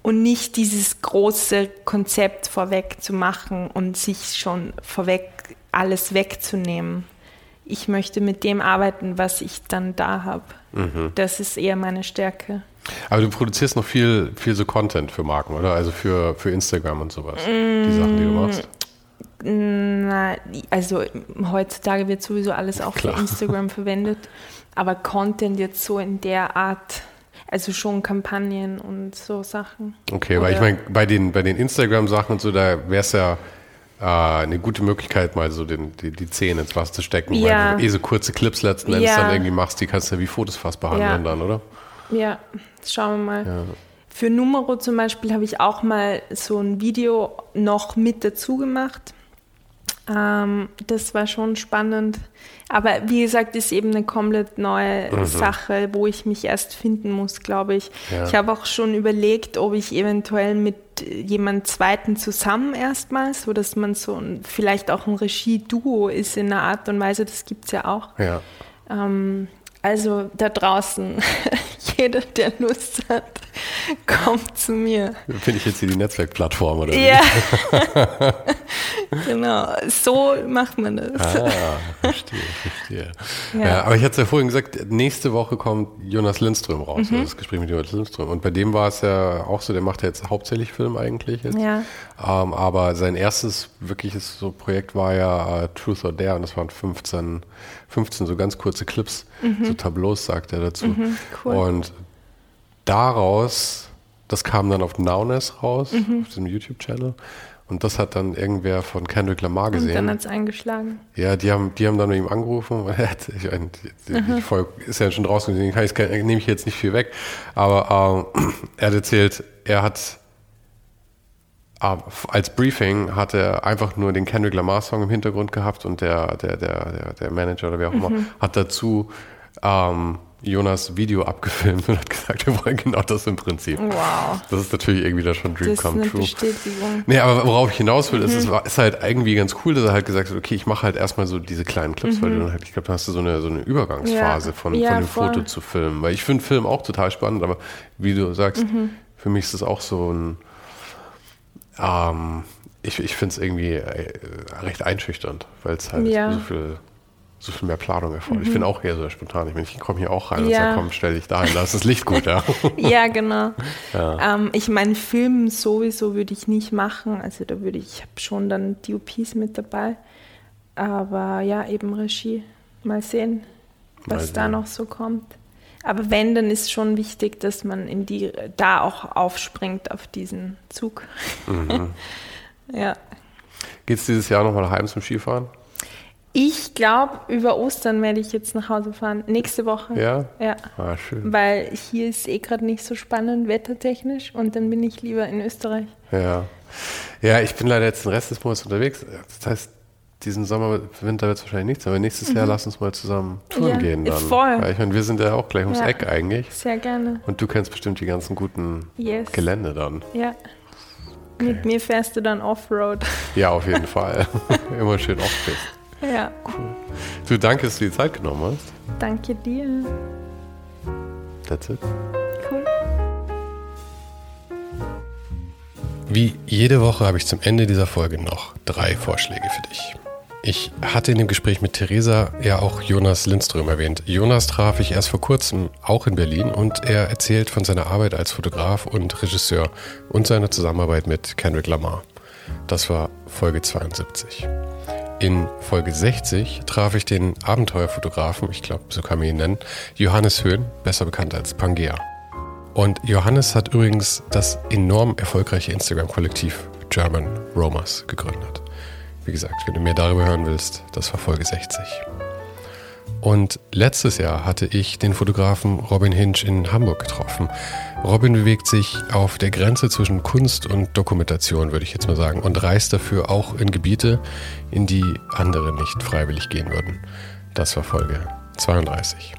Und nicht dieses große Konzept vorweg zu machen und sich schon vorweg alles wegzunehmen ich möchte mit dem arbeiten, was ich dann da habe. Mhm. Das ist eher meine Stärke. Aber du produzierst noch viel, viel so Content für Marken, oder? Also für, für Instagram und sowas. Mm, die Sachen, die du machst. Na, also heutzutage wird sowieso alles auch Klar. für Instagram [laughs] verwendet. Aber Content jetzt so in der Art, also schon Kampagnen und so Sachen. Okay, Oder weil ich meine, bei den, bei den Instagram-Sachen und so, da wäre es ja äh, eine gute Möglichkeit, mal so den, die, die Zähne ins Wasser zu stecken, ja. weil du eh so kurze Clips letzten Endes ja. dann irgendwie machst, die kannst du ja wie Fotos fast behandeln ja. dann, oder? Ja, schauen wir mal. Ja. Für Numero zum Beispiel habe ich auch mal so ein Video noch mit dazu gemacht. Ähm, das war schon spannend. Aber wie gesagt, ist eben eine komplett neue mhm. Sache, wo ich mich erst finden muss, glaube ich. Ja. Ich habe auch schon überlegt, ob ich eventuell mit jemand Zweiten zusammen erstmal, so dass man so ein, vielleicht auch ein Regie-Duo ist in einer Art und Weise, das gibt es ja auch. Ja. Ähm, also da draußen, [laughs] jeder, der Lust hat, kommt zu mir. Finde ich jetzt hier die Netzwerkplattform oder Ja. [laughs] genau, so macht man das. Ah, verstehe, verstehe. Ja. ja aber ich hatte es ja vorhin gesagt, nächste Woche kommt Jonas Lindström raus, mhm. also das Gespräch mit Jonas Lindström. Und bei dem war es ja auch so, der macht ja jetzt hauptsächlich Film eigentlich jetzt. Ja. Ähm, aber sein erstes wirkliches so Projekt war ja uh, Truth or Dare und das waren 15 15 so ganz kurze Clips, mhm. so Tableaus sagt er dazu. Mhm, cool. Und daraus, das kam dann auf Nowness raus, mhm. auf diesem YouTube-Channel. Und das hat dann irgendwer von Kendrick Lamar gesehen. Und dann hat es eingeschlagen. Ja, die haben, die haben dann mit ihm angerufen. [laughs] ich, die. Folge ist ja schon draußen, deswegen kann ich, nehme ich jetzt nicht viel weg. Aber ähm, [clears throat] er hat erzählt, er hat als Briefing hat er einfach nur den Kendrick Lamar Song im Hintergrund gehabt und der, der, der, der, Manager oder wer auch immer mhm. hat dazu ähm, Jonas Video abgefilmt und hat gesagt, wir wollen genau das im Prinzip. Wow. Das ist natürlich irgendwie da schon Dream das Come True. Nee, aber worauf ich hinaus will, mhm. ist, es ist halt irgendwie ganz cool, dass er halt gesagt hat, okay, ich mache halt erstmal so diese kleinen Clips, mhm. weil du dann halt, ich glaube, da hast du so eine, so eine Übergangsphase ja. von, ja, von dem voll. Foto zu filmen. Weil ich finde Film auch total spannend, aber wie du sagst, mhm. für mich ist es auch so ein ähm, ich ich finde es irgendwie äh, recht einschüchternd, weil es halt ja. so viel so viel mehr Planung erfordert. Mhm. Ich bin auch eher so spontan. Ich, ich komme hier auch rein ja. und sage, komm, stell dich da hin, da ist das Licht gut, ja. [laughs] ja, genau. [laughs] Ja. Ähm, ich meine, Filmen sowieso würde ich nicht machen. Also da würde ich, ich habe schon dann DOPs mit dabei. Aber ja, eben Regie. Mal sehen, was Mal sehen. da noch so kommt. Aber wenn, dann ist schon wichtig, dass man in die, da auch aufspringt auf diesen Zug. Mhm. [laughs] ja. Geht es dieses Jahr nochmal heim zum Skifahren? Ich glaube, über Ostern werde ich jetzt nach Hause fahren. Nächste Woche. Ja? Ja. Ah, schön. Weil hier ist eh gerade nicht so spannend wettertechnisch und dann bin ich lieber in Österreich. Ja. Ja, ich bin leider jetzt den Rest des Monats unterwegs. Das heißt, diesen Sommer, Winter wird es wahrscheinlich nichts, aber nächstes mhm. Jahr lass uns mal zusammen touren ja, gehen dann. Voll. Weil ich meine, wir sind ja auch gleich ums ja, Eck eigentlich. Sehr gerne. Und du kennst bestimmt die ganzen guten yes. Gelände dann. Ja. Okay. Mit mir fährst du dann Offroad. Ja, auf jeden Fall. [laughs] Immer schön off Ja. Cool. Du, danke, dass du die Zeit genommen hast. Danke dir. That's it. Cool. Wie jede Woche habe ich zum Ende dieser Folge noch drei Vorschläge für dich. Ich hatte in dem Gespräch mit Theresa ja auch Jonas Lindström erwähnt. Jonas traf ich erst vor kurzem auch in Berlin und er erzählt von seiner Arbeit als Fotograf und Regisseur und seiner Zusammenarbeit mit Kendrick Lamar. Das war Folge 72. In Folge 60 traf ich den Abenteuerfotografen, ich glaube, so kann man ihn nennen, Johannes Höhn, besser bekannt als Pangea. Und Johannes hat übrigens das enorm erfolgreiche Instagram-Kollektiv German Romas gegründet. Wie gesagt, wenn du mehr darüber hören willst, das war Folge 60. Und letztes Jahr hatte ich den Fotografen Robin Hinch in Hamburg getroffen. Robin bewegt sich auf der Grenze zwischen Kunst und Dokumentation, würde ich jetzt mal sagen, und reist dafür auch in Gebiete, in die andere nicht freiwillig gehen würden. Das war Folge 32.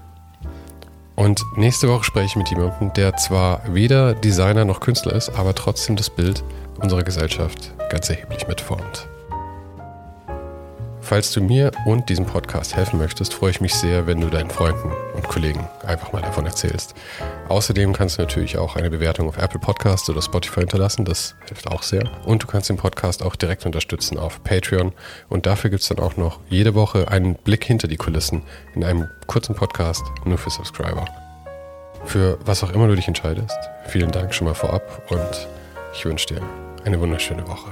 Und nächste Woche spreche ich mit jemandem, der zwar weder Designer noch Künstler ist, aber trotzdem das Bild unserer Gesellschaft ganz erheblich mitformt. Falls du mir und diesem Podcast helfen möchtest, freue ich mich sehr, wenn du deinen Freunden und Kollegen einfach mal davon erzählst. Außerdem kannst du natürlich auch eine Bewertung auf Apple Podcasts oder Spotify hinterlassen, das hilft auch sehr. Und du kannst den Podcast auch direkt unterstützen auf Patreon. Und dafür gibt es dann auch noch jede Woche einen Blick hinter die Kulissen in einem kurzen Podcast nur für Subscriber. Für was auch immer du dich entscheidest, vielen Dank schon mal vorab und ich wünsche dir eine wunderschöne Woche.